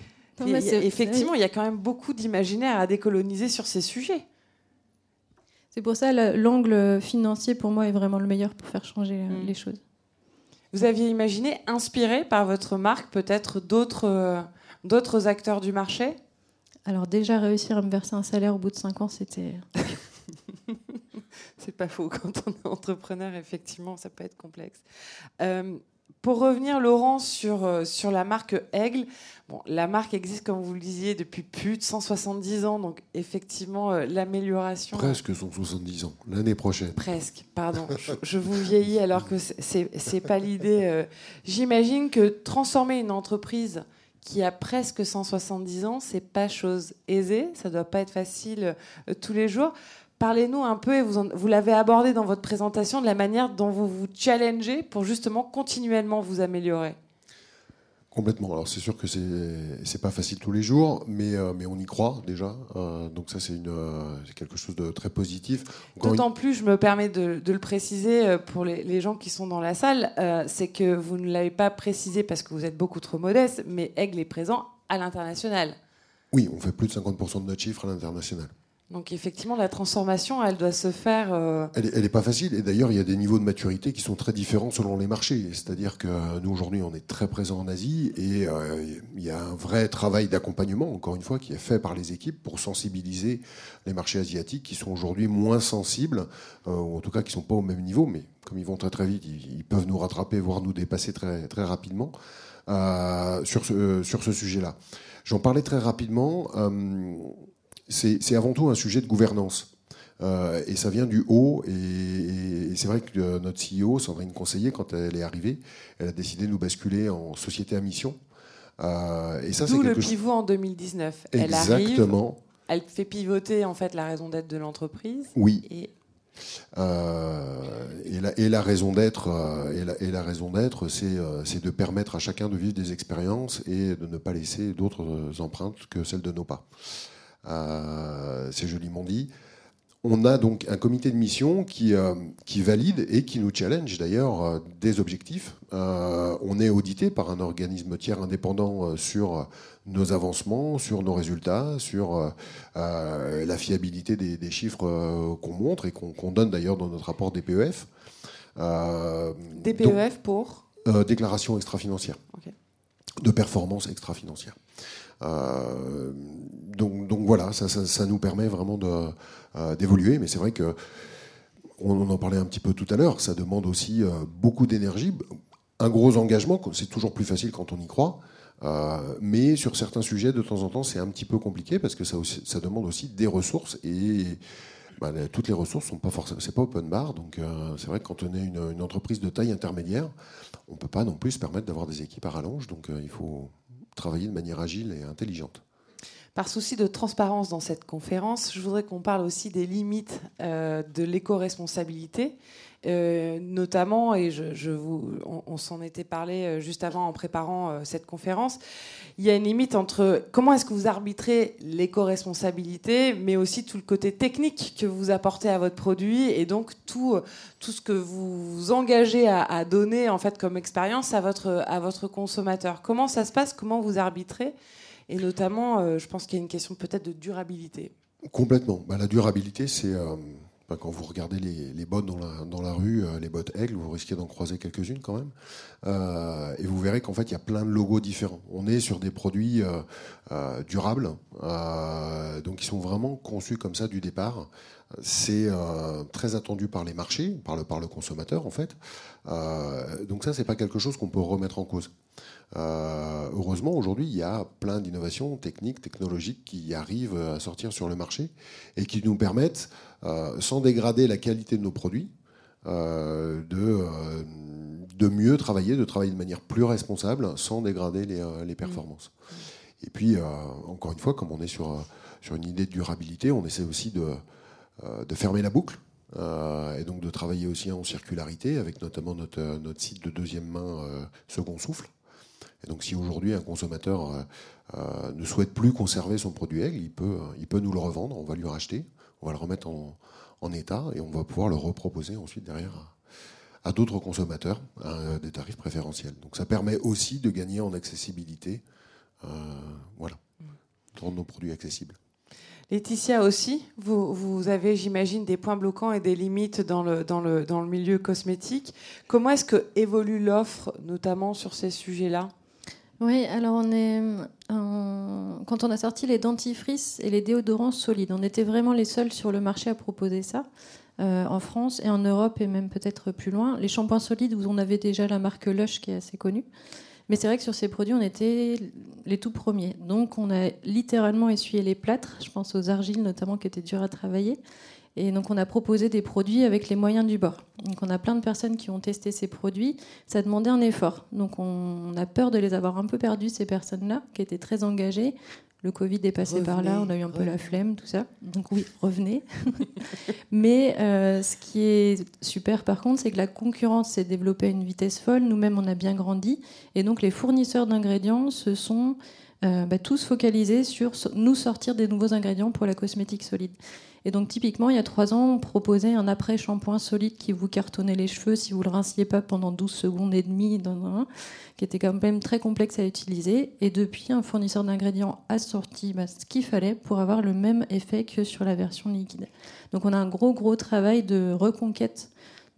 effectivement, il y a quand même beaucoup d'imaginaires à décoloniser sur ces sujets. C'est pour ça l'angle financier pour moi est vraiment le meilleur pour faire changer euh, mm. les choses. Vous aviez imaginé, inspiré par votre marque, peut-être d'autres euh, d'autres acteurs du marché? Alors déjà réussir à me verser un salaire au bout de 5 ans, c'était... C'est pas faux. Quand on est entrepreneur, effectivement, ça peut être complexe. Euh, pour revenir, Laurent, sur, euh, sur la marque Aigle, bon, la marque existe, comme vous le disiez, depuis plus de 170 ans, donc effectivement, euh, l'amélioration. Presque 170 ans, l'année prochaine. Presque, pardon. je, vous vieillis alors que c'est pas l'idée. Euh. J'imagine que transformer une entreprise qui a presque 170 ans, c'est pas chose aisée, ça doit pas être facile tous les jours. Parlez-nous un peu, et vous, vous l'avez abordé dans votre présentation, de la manière dont vous vous challengez pour justement continuellement vous améliorer. Complètement. Alors c'est sûr que c'est c'est pas facile tous les jours, mais euh, mais on y croit déjà. Euh, donc ça c'est euh, quelque chose de très positif. D'autant plus, je me permets de, de le préciser pour les, les, gens qui sont dans la salle, c'est que vous ne l'avez pas précisé parce que vous êtes beaucoup trop modeste, mais Aigle est présent à l'international. Oui, on fait plus de 50% de notre chiffre à l'international. Donc effectivement, la transformation, elle doit se faire. Euh, elle n'est pas facile. Et d'ailleurs, il y a des niveaux de maturité qui sont très différents selon les marchés. C'est-à-dire que nous, aujourd'hui, on est très présent en Asie et euh, il y a un vrai travail d'accompagnement, encore une fois, qui est fait par les équipes pour sensibiliser les marchés asiatiques qui sont aujourd'hui moins sensibles, euh, ou en tout cas qui ne sont pas au même niveau, mais comme ils vont très très vite, ils, peuvent nous rattraper, voire nous dépasser très, très rapidement sur ce, sur ce sujet-là. J'en parlais très rapidement c'est avant tout un sujet de gouvernance. Euh, et ça vient du haut. Et, c'est vrai que euh, notre CEO, Sandrine Conseiller, quand elle est arrivée, elle a décidé de nous basculer en société à mission. Euh, et ça, c'est le pivot en 2019. Exactement. Elle arrive, elle fait pivoter en fait la raison d'être de l'entreprise. Oui. Et... et, la, et, la, raison d'être, et, et, la, raison d'être, c'est de permettre à chacun de vivre des expériences et de ne pas laisser d'autres empreintes que celles de nos pas. Euh, c'est joliment dit. On a donc un comité de mission qui, euh, qui valide et qui nous challenge d'ailleurs euh, des objectifs. on est audité par un organisme tiers indépendant sur nos avancements, sur nos résultats, sur la fiabilité des, chiffres qu'on montre et qu'on donne d'ailleurs dans notre rapport DPEF. DPEF pour Déclaration extra-financière. De performance extra-financière. Euh, donc, voilà, ça, nous permet vraiment euh, d'évoluer, mais c'est vrai que on en parlait un petit peu tout à l'heure, ça demande aussi euh, beaucoup d'énergie, un gros engagement, c'est toujours plus facile quand on y croit. mais sur certains sujets, de temps en temps, c'est un petit peu compliqué parce que ça, demande aussi des ressources et bah, toutes les ressources sont pas forcément, c'est pas open bar. Donc c'est vrai que quand on est une, entreprise de taille intermédiaire, on peut pas non plus se permettre d'avoir des équipes à rallonge. Donc il faut travailler de manière agile et intelligente. Par souci de transparence dans cette conférence, je voudrais qu'on parle aussi des limites euh, de l'éco-responsabilité euh, notamment, et on, s'en était parlé euh, juste avant en préparant cette conférence, il y a une limite entre comment est-ce que vous arbitrez l'éco-responsabilité, mais aussi tout le côté technique que vous apportez à votre produit, et donc tout, ce que vous vous engagez à, donner en fait comme expérience à votre consommateur. Comment ça se passe? Comment vous arbitrez Et notamment, je pense qu'il y a une question peut-être de durabilité. Complètement. Bah, la durabilité, c'est quand vous regardez les, bottes dans la, rue, euh, les bottes aigle, vous risquez d'en croiser quelques-unes quand même. Euh, et vous verrez qu'en fait, il y a plein de logos différents. On est sur des produits euh, durables, donc ils sont vraiment conçus comme ça du départ. C'est très attendu par les marchés, par le, par le consommateur en fait. donc ça, c'est pas quelque chose qu'on peut remettre en cause. heureusement, aujourd'hui, il y a plein d'innovations techniques, technologiques qui arrivent à sortir sur le marché et qui nous permettent euh, sans dégrader la qualité de nos produits, euh, de, euh, de mieux travailler, de travailler de manière plus responsable sans dégrader les, performances. Et puis, encore une fois, comme on est sur, sur une idée de durabilité, on essaie aussi de, de fermer la boucle. et donc de travailler aussi en circularité avec notamment notre, notre site de deuxième main Second Souffle. Et donc si aujourd'hui un consommateur ne souhaite plus conserver son produit aigle, il peut, nous le revendre, on va lui racheter on va le remettre en, état et on va pouvoir le reproposer ensuite derrière à, d'autres consommateurs à des tarifs préférentiels. Donc ça permet aussi de gagner en accessibilité, euh, voilà, rendre nos produits accessibles. Laetitia aussi, vous, vous avez, j'imagine, des points bloquants et des limites dans le, dans le, dans le milieu cosmétique. Comment est-ce que évolue l'offre, notamment sur ces sujets-là? Oui, alors quand on a sorti les dentifrices et les déodorants solides, on était vraiment les seuls sur le marché à proposer ça. Euh, en France et en Europe et même peut-être plus loin. Les shampoings solides, où on avait déjà la marque Lush qui est assez connue. Mais c'est vrai que sur ces produits, on était les tout premiers. Donc on a littéralement essuyé les plâtres, je pense aux argiles notamment qui étaient durs à travailler. Et donc on a proposé des produits avec les moyens du bord. Donc on a plein de personnes qui ont testé ces produits. Ça demandait un effort. Donc on a peur de les avoir un peu perdus, ces personnes-là, qui étaient très engagées. Le Covid est passé par là, on a eu un peu la flemme, tout ça. Donc oui, revenez. Mais euh, ce qui est super par contre, c'est que la concurrence s'est développée à une vitesse folle. Nous-mêmes, on a bien grandi. Et donc les fournisseurs d'ingrédients se sont euh, bah, tous focalisés sur nous sortir des nouveaux ingrédients pour la cosmétique solide. Et donc typiquement, il y a trois ans, on proposait un après-shampoing solide qui vous cartonnait les cheveux si vous le rinciez pas pendant 12 secondes et demie, qui était quand même très complexe à utiliser. Et depuis, un fournisseur d'ingrédients a sorti bah, ce qu'il fallait pour avoir le même effet que sur la version liquide. Donc on a un gros gros travail de reconquête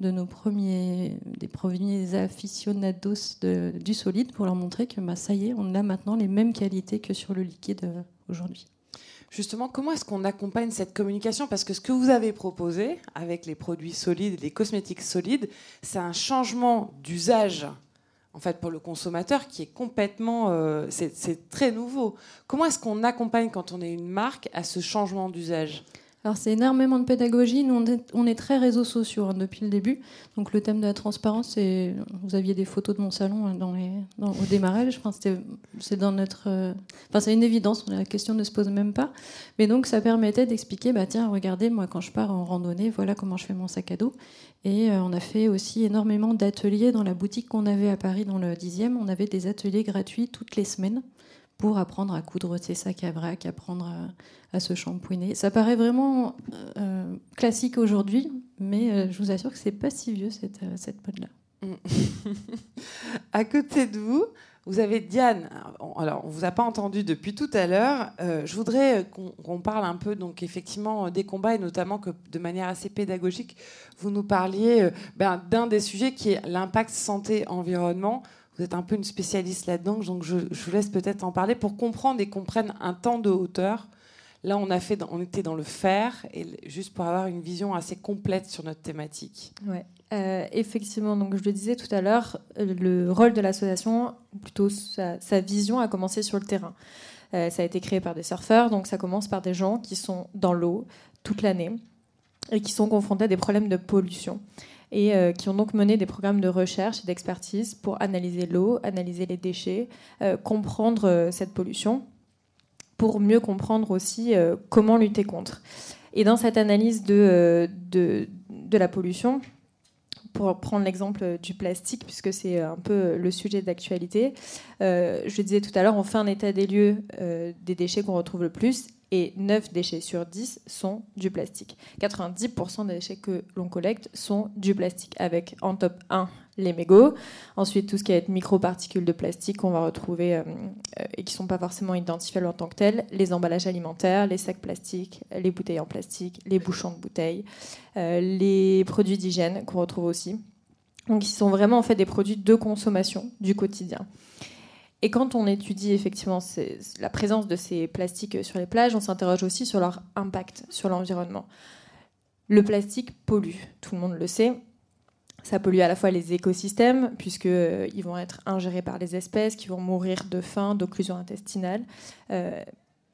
de nos premiers, des premiers aficionados du solide pour leur montrer que bah, ça y est, on a maintenant les mêmes qualités que sur le liquide euh, aujourd'hui. Justement, comment est-ce qu'on accompagne cette communication? Parce que ce que vous avez proposé avec les produits solides, les cosmétiques solides, c'est un changement d'usage en fait pour le consommateur qui est complètement euh, c'est très nouveau. Comment est-ce qu'on accompagne quand on est une marque à ce changement d'usage? Alors c'est énormément de pédagogie. Nous, on est, très réseaux sociaux hein, depuis le début. Donc le thème de la transparence, c'est vous aviez des photos de mon salon hein, au démarrage. C'est dans notre, euh, c'est une évidence. La question ne se pose même pas. Mais donc ça permettait d'expliquer, bah tiens, regardez, moi quand je pars en randonnée, voilà comment je fais mon sac à dos. Et euh, on a fait aussi énormément d'ateliers dans la boutique qu'on avait à Paris dans le 10e. On avait des ateliers gratuits toutes les semaines pour apprendre à coudre ses sacs à vrac, apprendre à, se shampouiner. Ça paraît vraiment euh, classique aujourd'hui, mais euh, je vous assure que c'est pas si vieux cette, euh, mode-là. à côté de vous, vous avez Diane. Alors, on vous a pas entendu depuis tout à l'heure. je voudrais qu'on parle un peu, donc effectivement, des combats et notamment que de manière assez pédagogique, vous nous parliez ben, d'un des sujets qui est l'impact santé-environnement vous êtes un peu une spécialiste là-dedans, donc je, vous laisse peut-être en parler pour comprendre et qu'on un temps de hauteur. Là, on, a fait, on était dans le faire, et juste pour avoir une vision assez complète sur notre thématique. Ouais. Euh, effectivement, donc je le disais tout à l'heure, le rôle de l'association, plutôt sa, vision, a commencé sur le terrain. Euh, ça a été créé par des surfeurs, donc ça commence par des gens qui sont dans l'eau toute l'année et qui sont confrontés à des problèmes de pollution et euh, qui ont donc mené des programmes de recherche et d'expertise pour analyser l'eau, analyser les déchets, euh, comprendre euh, cette pollution pour mieux comprendre aussi comment lutter contre. Et dans cette analyse de, la pollution, pour prendre l'exemple du plastique, puisque c'est un peu le sujet d'actualité, euh, je disais tout à l'heure, on fait un état des lieux euh, des déchets qu'on retrouve le plus, et 9 déchets sur 10 sont du plastique. 90% des déchets que l'on collecte sont du plastique, avec en top 1 les mégots, ensuite tout ce qui est microparticules de plastique qu'on va retrouver euh, et qui ne sont pas forcément identifiables en tant que tels, les emballages alimentaires, les sacs plastiques, les bouteilles en plastique, les bouchons de bouteilles, euh, les produits d'hygiène qu'on retrouve aussi. Donc, ils sont vraiment en fait des produits de consommation du quotidien. Et quand on étudie effectivement la présence de ces plastiques sur les plages, on s'interroge aussi sur leur impact sur l'environnement. Le plastique pollue, tout le monde le sait. Ça pollue à la fois les écosystèmes, puisqu'ils euh, vont être ingérés par les espèces qui vont mourir de faim, d'occlusion intestinale. Euh,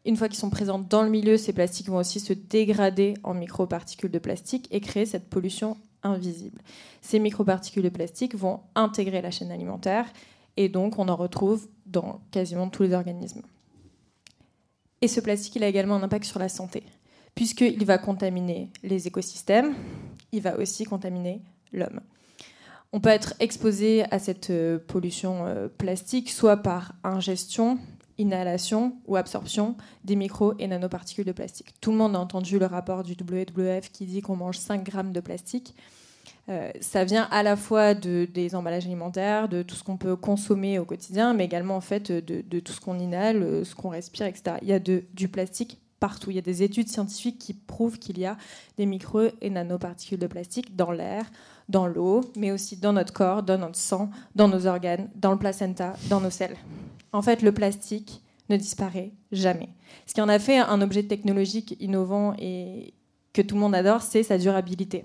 une fois qu'ils sont présents dans le milieu, ces plastiques vont aussi se dégrader en microparticules de plastique et créer cette pollution invisible. Ces microparticules de plastique vont intégrer la chaîne alimentaire et donc on en retrouve dans quasiment tous les organismes. Et ce plastique, il a également un impact sur la santé, puisqu'il va contaminer les écosystèmes, il va aussi contaminer l'homme. On peut être exposé à cette euh, pollution euh, plastique soit par ingestion, inhalation ou absorption des micro et nanoparticules de plastique. Tout le monde a entendu le rapport du WWF qui dit qu'on mange 5 grammes de plastique. Euh, ça vient à la fois de, des emballages alimentaires, de tout ce qu'on peut consommer au quotidien, mais également en fait de, tout ce qu'on inhale, ce qu'on respire, etc. Il y a du plastique partout. Il y a des études scientifiques qui prouvent qu'il y a des micro et nanoparticules de plastique dans l'air, dans l'eau, mais aussi dans notre corps, dans notre sang, dans nos organes, dans le placenta, dans nos selles. En fait, le plastique ne disparaît jamais. Ce qui en a fait un objet technologique innovant et que tout le monde adore, c'est sa durabilité.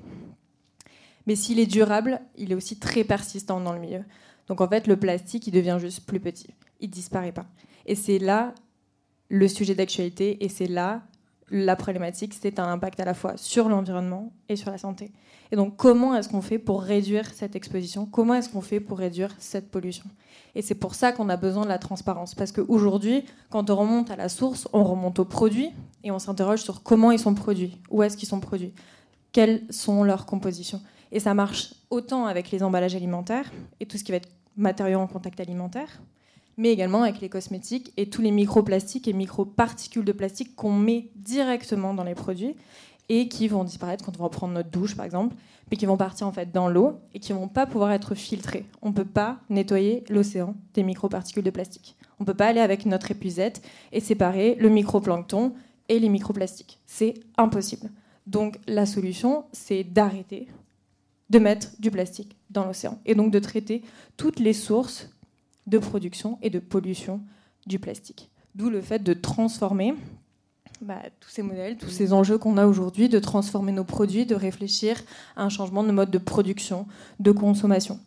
Mais s'il est durable, il est aussi très persistant dans le milieu. Donc en fait, le plastique, il devient juste plus petit. Il disparaît pas. Et c'est là le sujet d'actualité et c'est là la problématique, c'est un impact à la fois sur l'environnement et sur la santé. Et donc comment est-ce qu'on fait pour réduire cette exposition? Comment est-ce qu'on fait pour réduire cette pollution? Et c'est pour ça qu'on a besoin de la transparence. Parce qu'aujourd'hui, quand on remonte à la source, on remonte aux produits et on s'interroge sur comment ils sont produits, où est-ce qu'ils sont produits, quelles sont leurs compositions? Et ça marche autant avec les emballages alimentaires et tout ce qui va être matériaux en contact alimentaire, mais également avec les cosmétiques et tous les microplastiques et microparticules de plastique qu'on met directement dans les produits et qui vont disparaître quand on va prendre notre douche, par exemple, mais qui vont partir en fait dans l'eau et qui vont pas pouvoir être filtrés. On ne peut pas nettoyer l'océan des microparticules de plastique. On ne peut pas aller avec notre épuisette et séparer le microplancton et les microplastiques. C'est impossible. Donc la solution, c'est d'arrêter de mettre du plastique dans l'océan et donc de traiter toutes les sources de production et de pollution du plastique. D'où le fait de transformer bah, tous ces modèles, tous ces enjeux qu'on a aujourd'hui, de transformer nos produits, de réfléchir à un changement de mode de production, de consommation.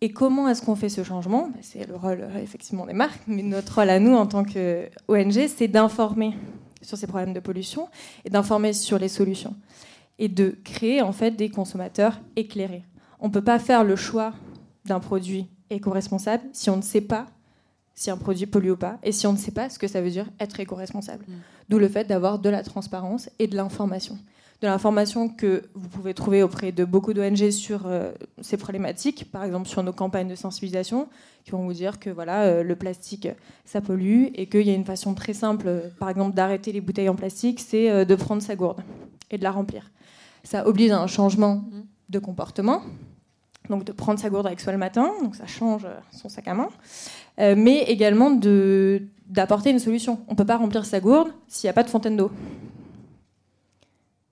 Et comment est-ce qu'on fait ce changement? Bah, C'est le rôle euh, effectivement des marques, mais notre rôle à nous en tant qu'ONG, c'est d'informer sur ces problèmes de pollution et d'informer sur les solutions et de créer en fait des consommateurs éclairés. On ne peut pas faire le choix d'un produit éco-responsable si on ne sait pas si un produit pollue ou pas et si on ne sait pas ce que ça veut dire être éco-responsable. Mm. D'où le fait d'avoir de la transparence et de l'information. De l'information que vous pouvez trouver auprès de beaucoup d'ONG sur euh, ces problématiques, par exemple sur nos campagnes de sensibilisation, qui vont vous dire que voilà, euh, le plastique, ça pollue et qu'il y a une façon très simple, euh, par exemple, d'arrêter les bouteilles en plastique, c'est de prendre sa gourde et de la remplir ça oblige à un changement mm. de comportement. Donc de prendre sa gourde avec soi le matin, donc ça change son sac à main, euh, mais également d'apporter une solution. On ne peut pas remplir sa gourde s'il n'y a pas de fontaine d'eau.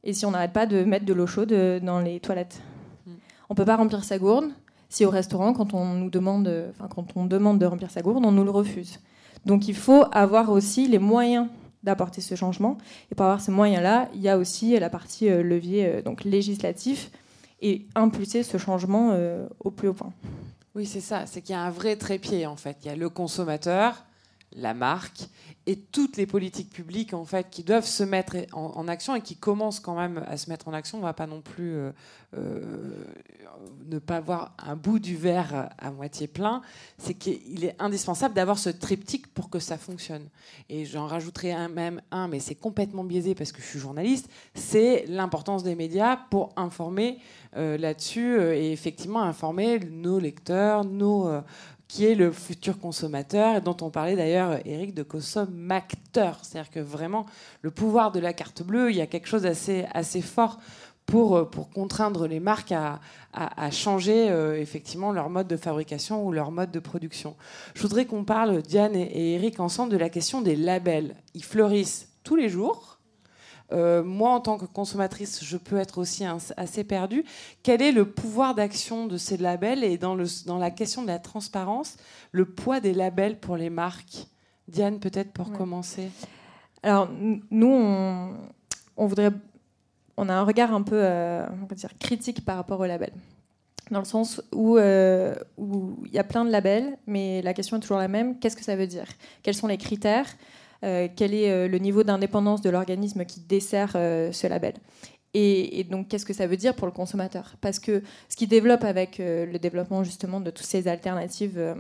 Et si on n'arrête pas de mettre de l'eau chaude euh, dans les toilettes. Mm. On ne peut pas remplir sa gourde si au restaurant, quand on nous demande, enfin, quand on demande de remplir sa gourde, on nous le refuse. Donc il faut avoir aussi les moyens d'apporter ce changement. Et pour avoir ces moyens-là, il y a aussi la partie euh, levier euh, donc législatif et impulser ce changement euh, au plus haut point. Oui, c'est ça. C'est qu'il y a un vrai trépied en fait. Il y a le consommateur, la marque et toutes les politiques publiques en fait qui doivent se mettre en, action et qui commencent quand même à se mettre en action. On ne va pas non plus euh, euh, ne pas voir un bout du verre à moitié plein. C'est qu'il est indispensable d'avoir ce triptyque pour que ça fonctionne. Et j'en rajouterai même un, mais c'est complètement biaisé parce que je suis journaliste. C'est l'importance des médias pour informer euh, là-dessus et effectivement informer nos lecteurs, nos qui est le futur consommateur, et dont on parlait d'ailleurs, Eric, de consommateur. C'est-à-dire que vraiment, le pouvoir de la carte bleue, il y a quelque chose d'assez assez fort pour, euh, pour contraindre les marques à, à, changer euh, effectivement leur mode de fabrication ou leur mode de production. Je voudrais qu'on parle, Diane et Eric, ensemble de la question des labels. Ils fleurissent tous les jours. Euh, moi, en tant que consommatrice, je peux être aussi assez perdue. Quel est le pouvoir d'action de ces labels et dans, le, dans, la question de la transparence, le poids des labels pour les marques? Diane, peut-être pour commencer. Alors, nous, on, voudrait, on a un regard un peu, euh, on va dire, critique par rapport aux labels dans le sens où euh, où il y a plein de labels, mais la question est toujours la même. Qu'est-ce que ça veut dire? Quels sont les critères? Quel est euh, le niveau d'indépendance de l'organisme qui dessert euh, ce label? Et, donc, qu'est-ce que ça veut dire pour le consommateur? Parce que ce qui développe avec le développement justement de toutes ces alternatives,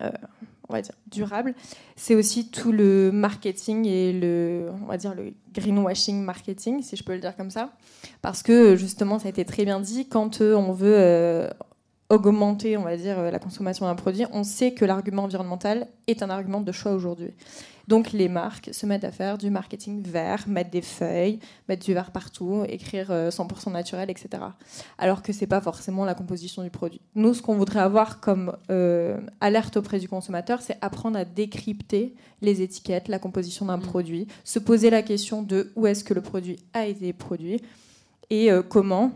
on va dire durables, c'est aussi tout le marketing et le, on va dire le greenwashing marketing, si je peux le dire comme ça, parce que justement, ça a été très bien dit, quand on veut augmenter, on va dire, la consommation d'un produit, on sait que l'argument environnemental est un argument de choix aujourd'hui. Donc les marques se mettent à faire du marketing vert, mettre des feuilles, mettre du vert partout, écrire 100% euh, naturel, etc. Alors que c'est pas forcément la composition du produit. Nous, ce qu'on voudrait avoir comme euh, alerte auprès du consommateur, c'est apprendre à décrypter les étiquettes, la composition d'un mmh. produit, se poser la question de où est-ce que le produit a été produit et euh, comment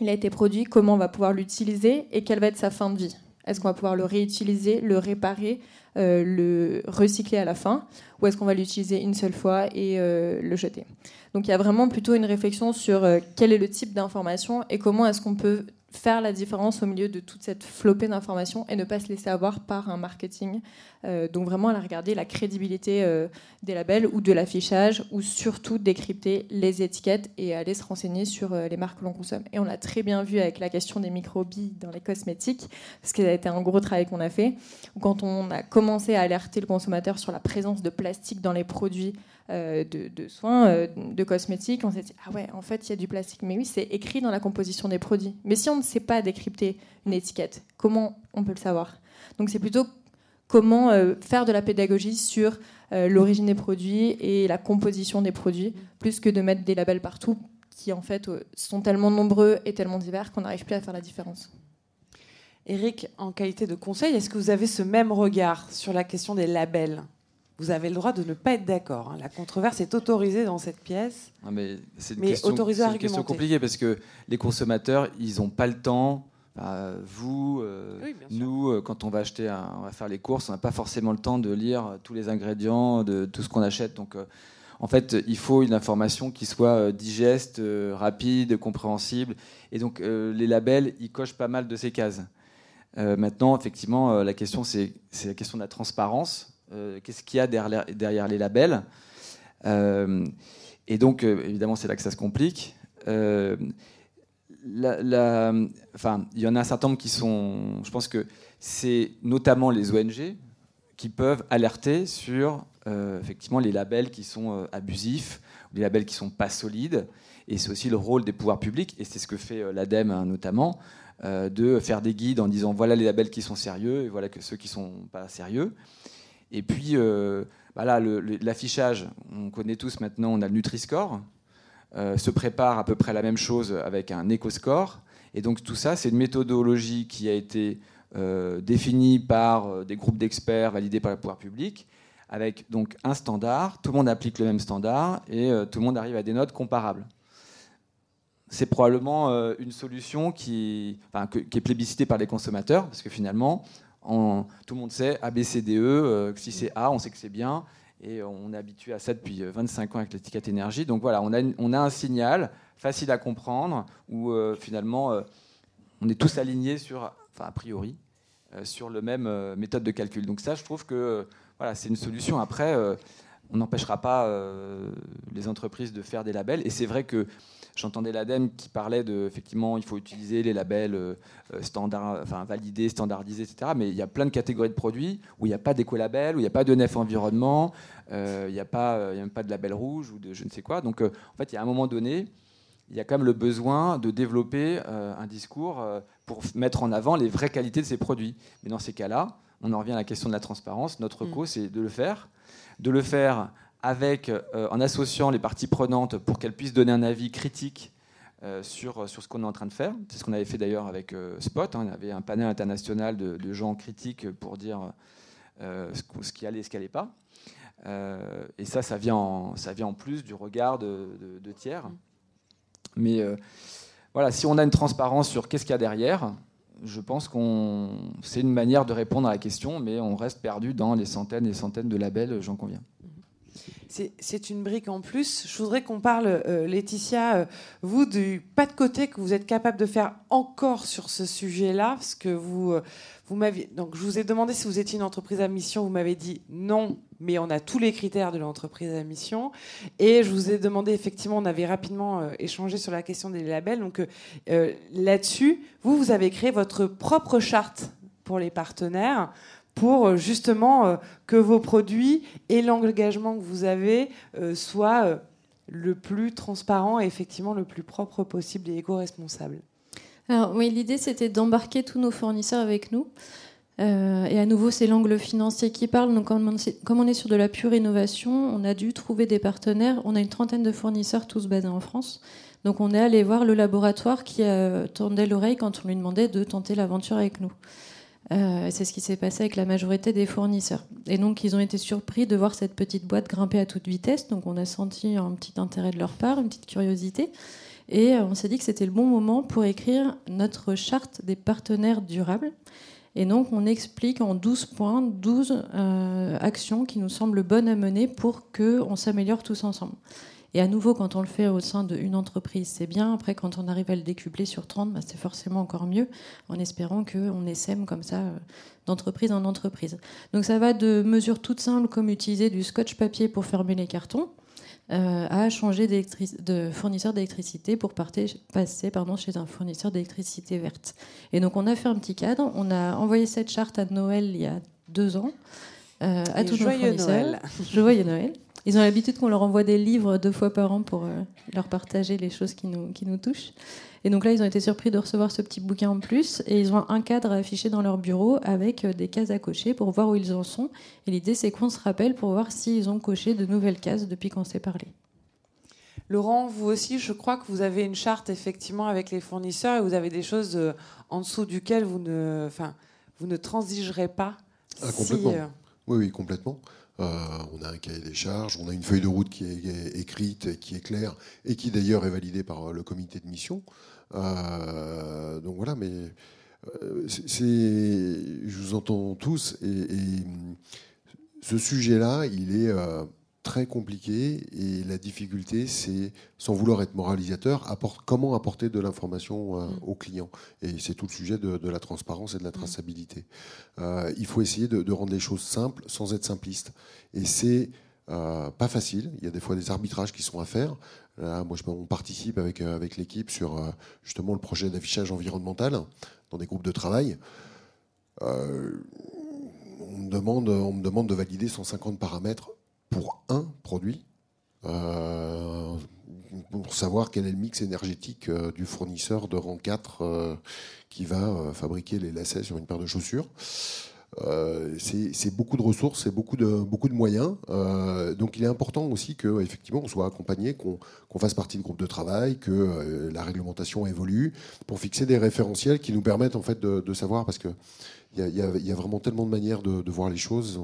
il a été produit, comment on va pouvoir l'utiliser et quelle va être sa fin de vie. Est-ce qu'on va pouvoir le réutiliser, le réparer euh, le recycler à la fin ou est-ce qu'on va l'utiliser une seule fois et euh, le jeter. Donc il y a vraiment plutôt une réflexion sur euh, quel est le type d'information et comment est-ce qu'on peut faire la différence au milieu de toute cette flopée d'informations et ne pas se laisser avoir par un marketing. Euh, donc vraiment aller regarder la crédibilité euh, des labels ou de l'affichage ou surtout décrypter les étiquettes et aller se renseigner sur euh, les marques que l'on consomme. Et on l'a très bien vu avec la question des microbilles dans les cosmétiques, parce que ça a été un gros travail qu'on a fait. Quand on a commencé à alerter le consommateur sur la présence de plastique dans les produits euh, de, soins, euh, de cosmétiques, on s'est dit ah ouais, en fait, il y a du plastique. Mais oui, c'est écrit dans la composition des produits. Mais si on ne sait pas décrypter une étiquette, comment on peut le savoir? Donc c'est plutôt comment euh, faire de la pédagogie sur l'origine des produits et la composition des produits, plus que de mettre des labels partout qui en fait sont tellement nombreux et tellement divers qu'on n'arrive plus à faire la différence. Eric, en qualité de conseil, est-ce que vous avez ce même regard sur la question des labels? Vous avez le droit de ne pas être d'accord. Hein. La controverse est autorisée dans cette pièce. mais c'est une, question, une question compliquée parce que les consommateurs, ils n'ont pas le temps. Bah, vous, euh, nous, euh, quand on va acheter, on va faire les courses, on n'a pas forcément le temps de lire tous les ingrédients de tout ce qu'on achète. Donc, euh, en fait, il faut une information qui soit digeste, rapide, compréhensible. Et donc, les labels, ils cochent pas mal de ces cases. maintenant, effectivement, la question, c'est la question de la transparence. Euh, qu'est-ce qu'il y a derrière, les labels. Euh, et donc, euh, évidemment, c'est là que ça se complique. Il y en a un certain nombre qui sont. Je pense que c'est notamment les ONG qui peuvent alerter sur effectivement les labels qui sont abusifs, les labels qui sont pas solides. Et c'est aussi le rôle des pouvoirs publics, et c'est ce que fait l'ADEME hein, notamment, de faire des guides en disant voilà les labels qui sont sérieux et voilà ceux qui sont pas sérieux. Et puis, euh, bah l'affichage, on connaît tous maintenant, on a le Nutri-Score. Euh, se prépare à peu près la même chose avec un éco-score. Et donc tout ça, c'est une méthodologie qui a été euh, définie par des groupes d'experts validés par le pouvoir public, avec donc un standard, tout le monde applique le même standard et tout le monde arrive à des notes comparables. C'est probablement une solution qui est plébiscitée par les consommateurs, parce que finalement, tout le monde sait A, B, C, D, E. Euh, si c'est A, on sait que c'est bien. Et on est habitué à ça depuis 25 euh, ans avec l'étiquette énergie. Donc voilà, on a, on a un signal facile à comprendre où euh, finalement on est tous alignés sur, enfin a priori, sur le même méthode de calcul. Donc ça, je trouve que voilà, c'est une solution. Après, on n'empêchera pas les entreprises de faire des labels. Et c'est vrai que J'entendais l'ADEME qui parlait de, effectivement, il faut utiliser les labels euh, euh, standard, enfin, validés, standardisés, etc. Mais il y a plein de catégories de produits où il n'y a pas d'écolabel, où il n'y a pas de NEF environnement, euh, il n'y a, pas, même pas de label rouge ou de je ne sais quoi. Donc, en fait, il y a un moment donné, il y a quand même le besoin de développer un discours pour mettre en avant les vraies qualités de ces produits. Mais dans ces cas-là, on en revient à la question de la transparence. Notre mm. cause, c'est de le faire, de le faire euh, en associant les parties prenantes pour qu'elles puissent donner un avis critique euh, sur, sur ce qu'on est en train de faire. C'est ce qu'on avait fait d'ailleurs avec euh, Spot. Hein. On avait un panel international de, gens critiques pour dire ce, qui allait et ce qui n'allait pas. et ça, ça vient, en, ça vient en plus du regard de, de tiers. Mais voilà, si on a une transparence sur qu'est-ce qu'il y a derrière, je pense qu'on c'est une manière de répondre à la question, mais on reste perdu dans les centaines et centaines de labels, j'en conviens. C'est une brique en plus. Je voudrais qu'on parle, euh, Laetitia, euh, vous, du pas de côté que vous êtes capable de faire encore sur ce sujet-là, parce que vous, euh. Donc, je vous ai demandé si vous étiez une entreprise à mission. Vous m'avez dit non, mais on a tous les critères de l'entreprise à mission. Et je vous ai demandé, effectivement, on avait rapidement échangé sur la question des labels. Donc, là-dessus, vous, vous avez créé votre propre charte pour les partenaires pour euh, justement euh, que vos produits et l'engagement que vous avez euh, soient le plus transparent et effectivement le plus propre possible et éco-responsable. Alors oui, l'idée c'était d'embarquer tous nos fournisseurs avec nous. et à nouveau, c'est l'angle financier qui parle. Donc, comme on, est, sur de la pure innovation, on a dû trouver des partenaires. On a une trentaine de fournisseurs, tous basés en France. Donc, on est allé voir le laboratoire qui a tourné l'oreille quand on lui demandait de tenter l'aventure avec nous. Euh, c'est ce qui s'est passé avec la majorité des fournisseurs. Et donc, ils ont été surpris de voir cette petite boîte grimper à toute vitesse. Donc, on a senti un petit intérêt de leur part, une petite curiosité. Et euh, on s'est dit que c'était le bon moment pour écrire notre charte des partenaires durables. Et donc, on explique en 12 points, 12 euh, actions qui nous semblent bonnes à mener pour qu'on s'améliore tous ensemble. Et à nouveau, quand on le fait au sein d'une entreprise, c'est bien. Après, quand on arrive à le décupler sur 30, bah, c'est forcément encore mieux, en espérant qu'on essaime comme ça euh, d'entreprise en entreprise. Donc ça va de mesures toutes simples comme utiliser du scotch papier pour fermer les cartons, euh, à changer de fournisseur d'électricité pour passer pardon, chez un fournisseur d'électricité verte. Et donc on a fait un petit cadre, on a envoyé cette charte à Noël il y a deux ans. Euh, à tous nos fournisseurs. Noël. Joyeux Noël. Ils ont l'habitude qu'on leur envoie des livres deux fois par an pour euh, leur partager les choses qui nous, qui nous touchent. Et donc là, ils ont été surpris de recevoir ce petit bouquin en plus. Et ils ont un cadre affiché dans leur bureau avec euh, des cases à cocher pour voir où ils en sont. Et l'idée, c'est qu'on se rappelle pour voir s'ils ont coché de nouvelles cases depuis qu'on s'est parlé. Laurent, vous aussi, je crois que vous avez une charte effectivement avec les fournisseurs et vous avez des choses euh, en dessous duquel vous ne, enfin, vous ne transigerez pas. Ah, complètement. Oui, oui, complètement. Euh, on a un cahier des charges, on a une feuille de route qui est écrite, qui est claire, et qui d'ailleurs est validée par le comité de mission. Euh, donc voilà, mais euh, c'est, je vous entends tous, et, et ce sujet-là, il est très compliqué et la difficulté, c'est, sans vouloir être moralisateur, comment apporter de l'information euh, mm. aux clients. Et c'est tout le sujet de, la transparence et de la mm. traçabilité. Euh, il faut essayer de, rendre les choses simples sans être simpliste. Et c'est euh, pas facile. Il y a des fois des arbitrages qui sont à faire. moi, je, on participe avec, avec l'équipe sur justement le projet d'affichage environnemental dans des groupes de travail. on, me demande, on me demande de valider 150 paramètres pour un produit, euh, pour savoir quel est le mix énergétique euh, du fournisseur de rang 4 euh, qui va fabriquer les lacets sur une paire de chaussures. c'est beaucoup de ressources, c'est beaucoup de, beaucoup de moyens. donc il est important aussi que effectivement on soit accompagné, qu'on fasse partie de groupes de travail, que la réglementation évolue pour fixer des référentiels qui nous permettent en fait de, savoir parce que il y, a, vraiment tellement de manières de, voir les choses.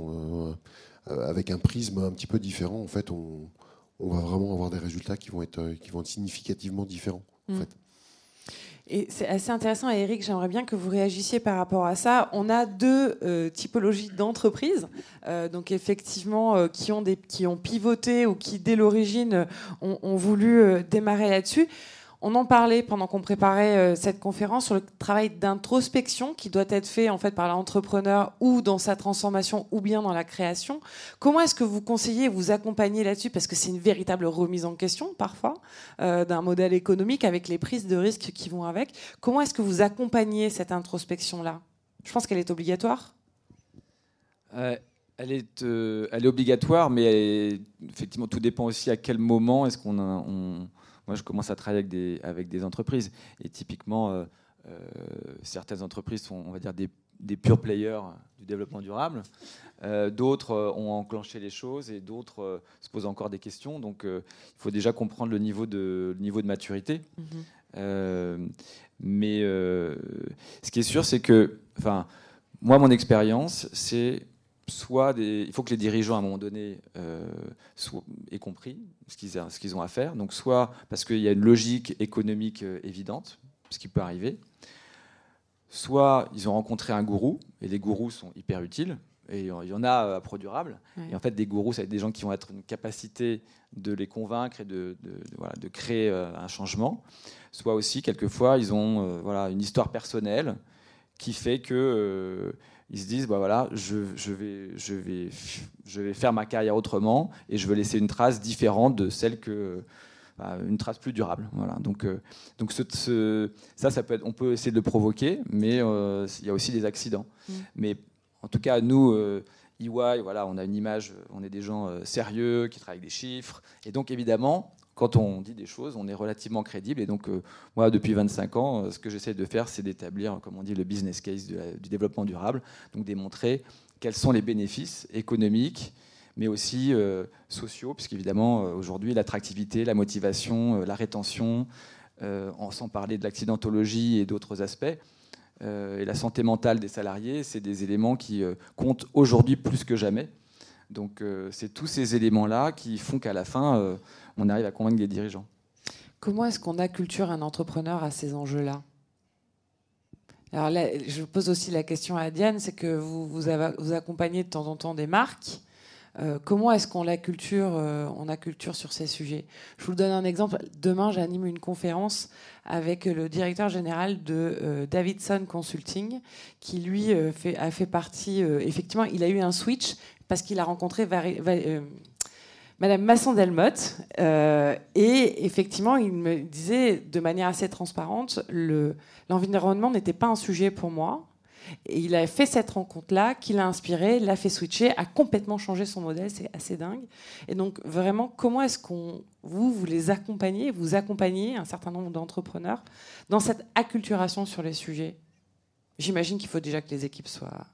Avec un prisme un petit peu différent, en fait, on, va vraiment avoir des résultats qui vont être, euh, qui vont être significativement différents. En mm. fait. Et c'est assez intéressant, Eric, j'aimerais bien que vous réagissiez par rapport à ça. On a deux euh, typologies d'entreprises, donc effectivement, qui, ont des, qui ont pivoté ou qui, dès l'origine, ont, ont, voulu démarrer là-dessus on en parlait pendant qu'on préparait euh, cette conférence sur le travail d'introspection qui doit être fait en fait par l'entrepreneur ou dans sa transformation ou bien dans la création. Comment est-ce que vous conseillez, vous accompagnez là-dessus? Parce que c'est une véritable remise en question parfois euh, d'un modèle économique avec les prises de risques qui vont avec. Comment est-ce que vous accompagnez cette introspection là Je pense qu'elle est obligatoire. Euh, elle est, obligatoire, mais effectivement, tout dépend aussi à quel moment est-ce qu'on on, moi, je commence à travailler avec des, avec des entreprises. Et typiquement, euh, euh, certaines entreprises sont, on va dire, des, des pure players du développement durable. Euh, d'autres ont enclenché les choses et d'autres se posent encore des questions. Donc, il faut déjà comprendre le niveau de, niveau de maturité. Mm-hmm. mais ce qui est sûr, c'est que, enfin, moi, mon expérience, c'est soit des, il faut que les dirigeants à un moment donné euh, aient compris ce qu'ils, ce qu'ils ont à faire. Donc soit parce qu'il y a une logique économique euh, évidente, ce qui peut arriver, soit ils ont rencontré un gourou et les gourous sont hyper utiles. Et il y en a euh, à Pro-Durable. Et en fait, des gourous, ça va être des gens qui vont être une capacité de les convaincre et de, de, voilà, de créer un changement. Soit aussi, quelquefois, ils ont voilà, une histoire personnelle qui fait que ils se disent bah voilà, je, vais, je, vais, je vais faire ma carrière autrement et je veux laisser une trace différente de celle que bah, une trace plus durable. Voilà. Donc, euh, donc ce, ça, ça peut être, on peut essayer de le provoquer, mais euh, il y a aussi des accidents. Mm. Mais en tout cas, nous, euh, EY, voilà, on a une image, on est des gens sérieux qui travaillent avec des chiffres, et donc évidemment, quand on dit des choses, on est relativement crédible. Et donc, euh, moi, depuis 25 ans, euh, ce que j'essaie de faire, c'est d'établir, comme on dit, le business case du développement durable. Donc, démontrer quels sont les bénéfices économiques, mais aussi euh, sociaux, puisqu'évidemment, aujourd'hui, l'attractivité, la motivation, la rétention, sans parler de l'accidentologie et d'autres aspects, et la santé mentale des salariés, c'est des éléments qui comptent aujourd'hui plus que jamais. Donc, c'est tous ces éléments-là qui font qu'à la fin, on arrive à convaincre des dirigeants. Comment est-ce qu'on acculture un entrepreneur à ces enjeux-là? Alors là, je pose aussi la question à Diane, c'est que vous, vous, accompagnez de temps en temps des marques. Euh, comment est-ce qu'on la culture, euh, on a culture sur ces sujets? Je vous donne un exemple. Demain, j'anime une conférence avec le directeur général de euh, Davidson Consulting, qui lui a fait partie. effectivement, il a eu un switch parce qu'il a rencontré Madame Masson-Delmotte. Euh, et effectivement, il me disait de manière assez transparente, l'environnement n'était pas un sujet pour moi. Et il a fait cette rencontre-là, qui l'a inspiré, l'a fait switcher, a complètement changé son modèle, c'est assez dingue. Et donc vraiment, comment est-ce qu'on vous vous les accompagnez, vous accompagnez un certain nombre d'entrepreneurs dans cette acculturation sur les sujets? J'imagine qu'il faut déjà que les équipes soient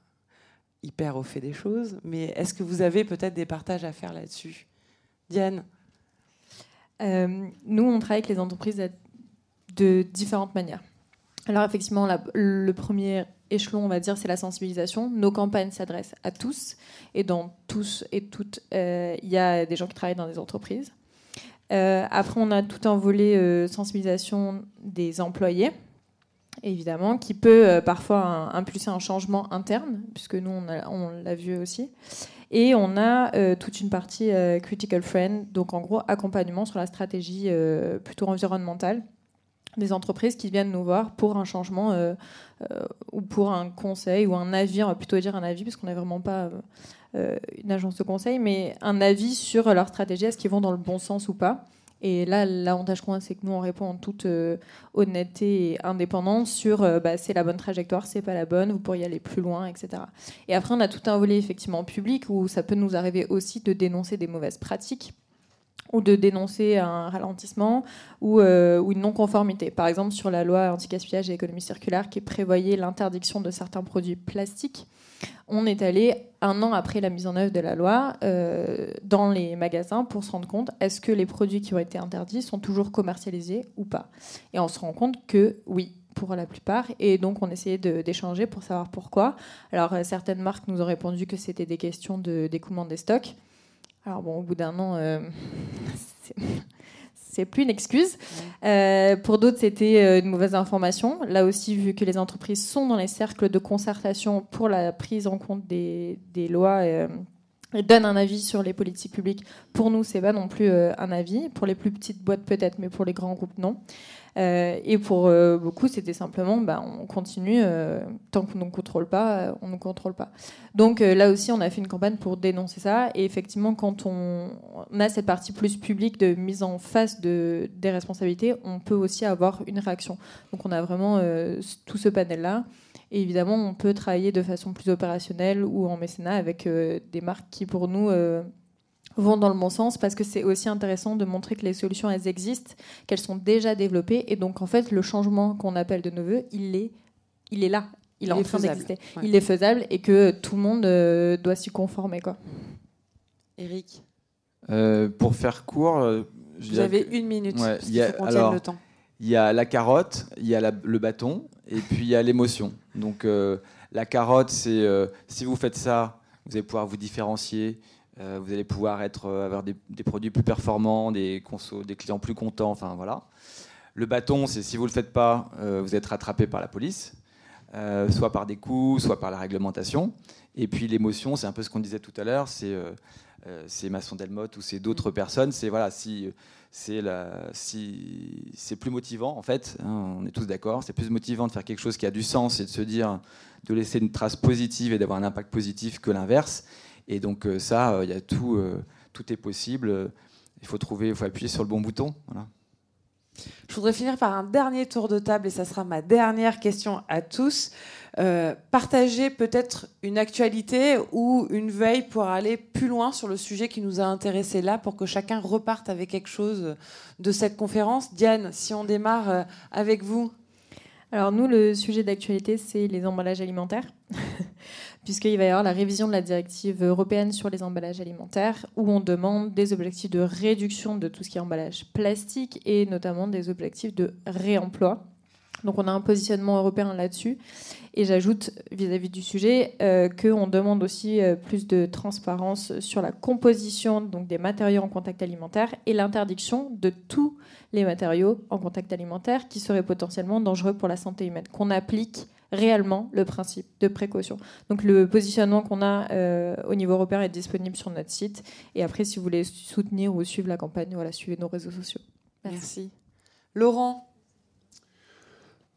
hyper au fait des choses, mais est-ce que vous avez peut-être des partages à faire là-dessus? Diane? Euh, Nous, on travaille avec les entreprises de différentes manières. Alors effectivement, le premier échelon, on va dire, c'est la sensibilisation. Nos campagnes s'adressent à tous, et dans tous et toutes, euh, il y a des gens qui travaillent dans des entreprises. Euh, après, on a tout un volet sensibilisation des employés, évidemment, qui peut parfois impulser un changement interne, puisque nous, on l'a vu aussi. Et on a euh, toute une partie euh, critical friend, donc en gros accompagnement sur la stratégie euh, plutôt environnementale des entreprises qui viennent nous voir pour un changement ou pour un conseil ou un avis, on va plutôt dire un avis parce qu'on n'est vraiment pas une agence de conseil, mais un avis sur leur stratégie, est-ce qu'ils vont dans le bon sens ou pas. Et là, l'avantage qu'on a, c'est que nous, on répond en toute euh, honnêteté et indépendance sur euh, bah, c'est la bonne trajectoire, c'est pas la bonne, vous pourriez aller plus loin, etc. Et après, on a tout un volet effectivement public où ça peut nous arriver aussi de dénoncer des mauvaises pratiques ou de dénoncer un ralentissement ou, euh, ou une non-conformité. Par exemple, sur la loi anti-gaspillage et économie circulaire qui prévoyait l'interdiction de certains produits plastiques on est allé un an après la mise en œuvre de la loi euh, dans les magasins pour se rendre compte est-ce que les produits qui ont été interdits sont toujours commercialisés ou pas? Et on se rend compte que oui, pour la plupart. Et donc, on essayait d'échanger pour savoir pourquoi. Alors, euh, certaines marques nous ont répondu que c'était des questions d'écoulement des stocks. Alors, bon, au bout d'un an, euh, c'est plus une excuse. Euh, pour d'autres, c'était euh, une mauvaise information. Là aussi, vu que les entreprises sont dans les cercles de concertation pour la prise en compte des, lois euh, et donnent un avis sur les politiques publiques, pour nous, c'est pas non plus un avis. Pour les plus petites boîtes, peut-être, mais pour les grands groupes, non. Euh, et pour euh, beaucoup, c'était simplement, bah, on continue, tant qu'on ne contrôle pas, on ne contrôle pas. Donc là aussi, on a fait une campagne pour dénoncer ça. Et effectivement, quand on, a cette partie plus publique de mise en face de, des responsabilités, on peut aussi avoir une réaction. Donc on a vraiment tout ce panel-là. Et évidemment, on peut travailler de façon plus opérationnelle ou en mécénat avec des marques qui, pour nous, vont dans le bon sens parce que c'est aussi intéressant de montrer que les solutions elles existent, qu'elles sont déjà développées et donc en fait le changement qu'on appelle de nos voeux, il est, il est là, il, est en train d'exister, il est faisable et que tout le monde euh, doit s'y conformer quoi. Eric, euh, pour faire court, euh, vous avez une minute. il y a, le temps. Il y a la carotte, il y a le bâton et puis il y a l'émotion. Donc la carotte, c'est si vous faites ça, vous allez pouvoir vous différencier. Euh, vous allez pouvoir être, euh, avoir des, produits plus performants, des, des clients plus contents, enfin voilà. Le bâton, c'est si vous ne le faites pas, euh, vous êtes rattrapé par la police, soit par des coups, soit par la réglementation. Et puis l'émotion, c'est un peu ce qu'on disait tout à l'heure, c'est c'est Masson Delmotte ou c'est d'autres personnes. C'est voilà, si c'est si c'est plus motivant en fait, hein, on est tous d'accord, c'est plus motivant de faire quelque chose qui a du sens et de se dire de laisser une trace positive et d'avoir un impact positif que l'inverse. Et donc euh, ça, euh, il y a tout, euh, tout est possible. Il faut trouver, il faut appuyer sur le bon bouton. Voilà. Je voudrais finir par un dernier tour de table et ça sera ma dernière question à tous. Euh, partager peut-être une actualité ou une veille pour aller plus loin sur le sujet qui nous a intéressés là, pour que chacun reparte avec quelque chose de cette conférence. Diane, si on démarre avec vous. Alors nous, le sujet d'actualité, c'est les emballages alimentaires. Puisqu'il va y avoir la révision de la directive européenne sur les emballages alimentaires, où on demande des objectifs de réduction de tout ce qui est emballage plastique et notamment des objectifs de réemploi. Donc on a un positionnement européen là-dessus. Et j'ajoute vis-à-vis du sujet euh, qu'on demande aussi euh, plus de transparence sur la composition donc, des matériaux en contact alimentaire et l'interdiction de tous les matériaux en contact alimentaire qui seraient potentiellement dangereux pour la santé humaine, qu'on applique réellement le principe de précaution. Donc le positionnement qu'on a euh, au niveau européen est disponible sur notre site. Et après, si vous voulez soutenir ou suivre la campagne, voilà, suivez nos réseaux sociaux. Merci. Laurent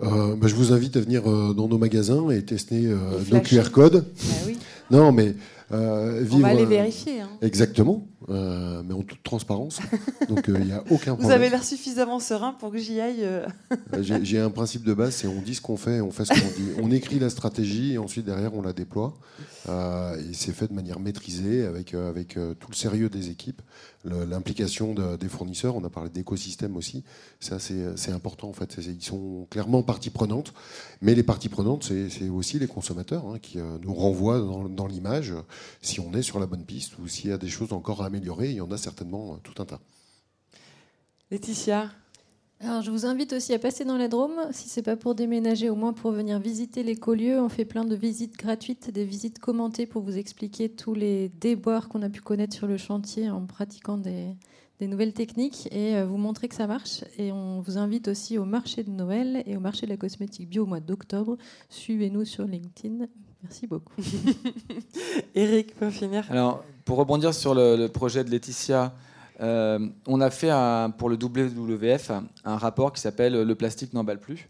euh, bah, je vous invite à venir euh, dans nos magasins et tester nos QR codes. Bah oui. Non, mais euh, On va les vérifier. Hein. Exactement, euh, mais en toute transparence. Donc il euh, n'y a aucun problème. Vous avez l'air suffisamment serein pour que j'y aille. J'ai un principe de base, c'est on dit ce qu'on fait, on fait ce qu'on dit. On écrit la stratégie et ensuite derrière on la déploie. et c'est fait de manière maîtrisée avec, avec tout le sérieux des équipes, l'implication des fournisseurs. On a parlé d'écosystème aussi. Ça c'est important en fait. Ils sont clairement partie prenante, mais les parties prenantes c'est aussi les consommateurs hein, qui nous renvoient dans, dans l'image si on est sur la bonne piste ou s'il y a des choses encore à améliorer. Il y en a certainement euh, tout un tas. Laetitia alors, je vous invite aussi à passer dans la Drôme, si c'est pas pour déménager, au moins pour venir visiter l'écolieu. On fait plein de visites gratuites, des visites commentées pour vous expliquer tous les déboires qu'on a pu connaître sur le chantier en pratiquant des, des nouvelles techniques et euh, vous montrer que ça marche. Et on vous invite aussi au marché de Noël et au marché de la cosmétique bio au mois d'octobre. Suivez-nous sur LinkedIn. Merci beaucoup. Eric, pour finir. Alors, pour rebondir sur le, projet de Laetitia, euh, on a fait pour le WWF un rapport qui s'appelle Le plastique n'emballe plus.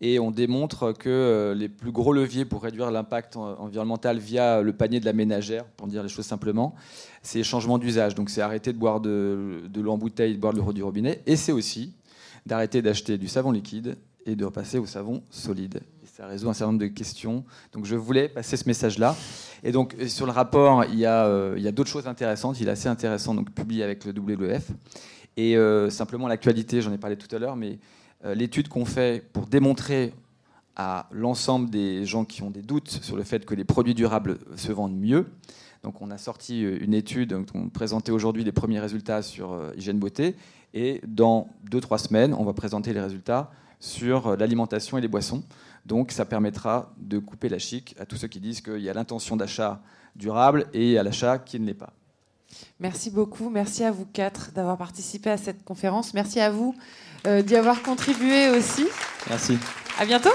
Et on démontre que euh, les plus gros leviers pour réduire l'impact environnemental via le panier de la ménagère, pour dire les choses simplement, c'est le changement d'usage. Donc c'est arrêter de boire de, de l'eau en bouteille, de boire de l'eau du robinet. Et c'est aussi d'arrêter d'acheter du savon liquide et de repasser au savon solide ça résout un certain nombre de questions. Donc je voulais passer ce message-là. Et donc euh, sur le rapport, il y a, euh, il y a d'autres choses intéressantes. Il est assez intéressant, donc publié avec le WWF. Et euh, simplement l'actualité, j'en ai parlé tout à l'heure, mais l'étude qu'on fait pour démontrer à l'ensemble des gens qui ont des doutes sur le fait que les produits durables se vendent mieux. Donc on a sorti une étude, on présentait aujourd'hui les premiers résultats sur hygiène beauté, et dans 2-3 semaines, on va présenter les résultats sur l'alimentation et les boissons. Donc ça permettra de couper la chic à tous ceux qui disent qu'il y a l'intention d'achat durable et à l'achat qui ne l'est pas. Merci beaucoup. Merci à vous quatre d'avoir participé à cette conférence. Merci à vous euh, d'y avoir contribué aussi. Merci. À bientôt.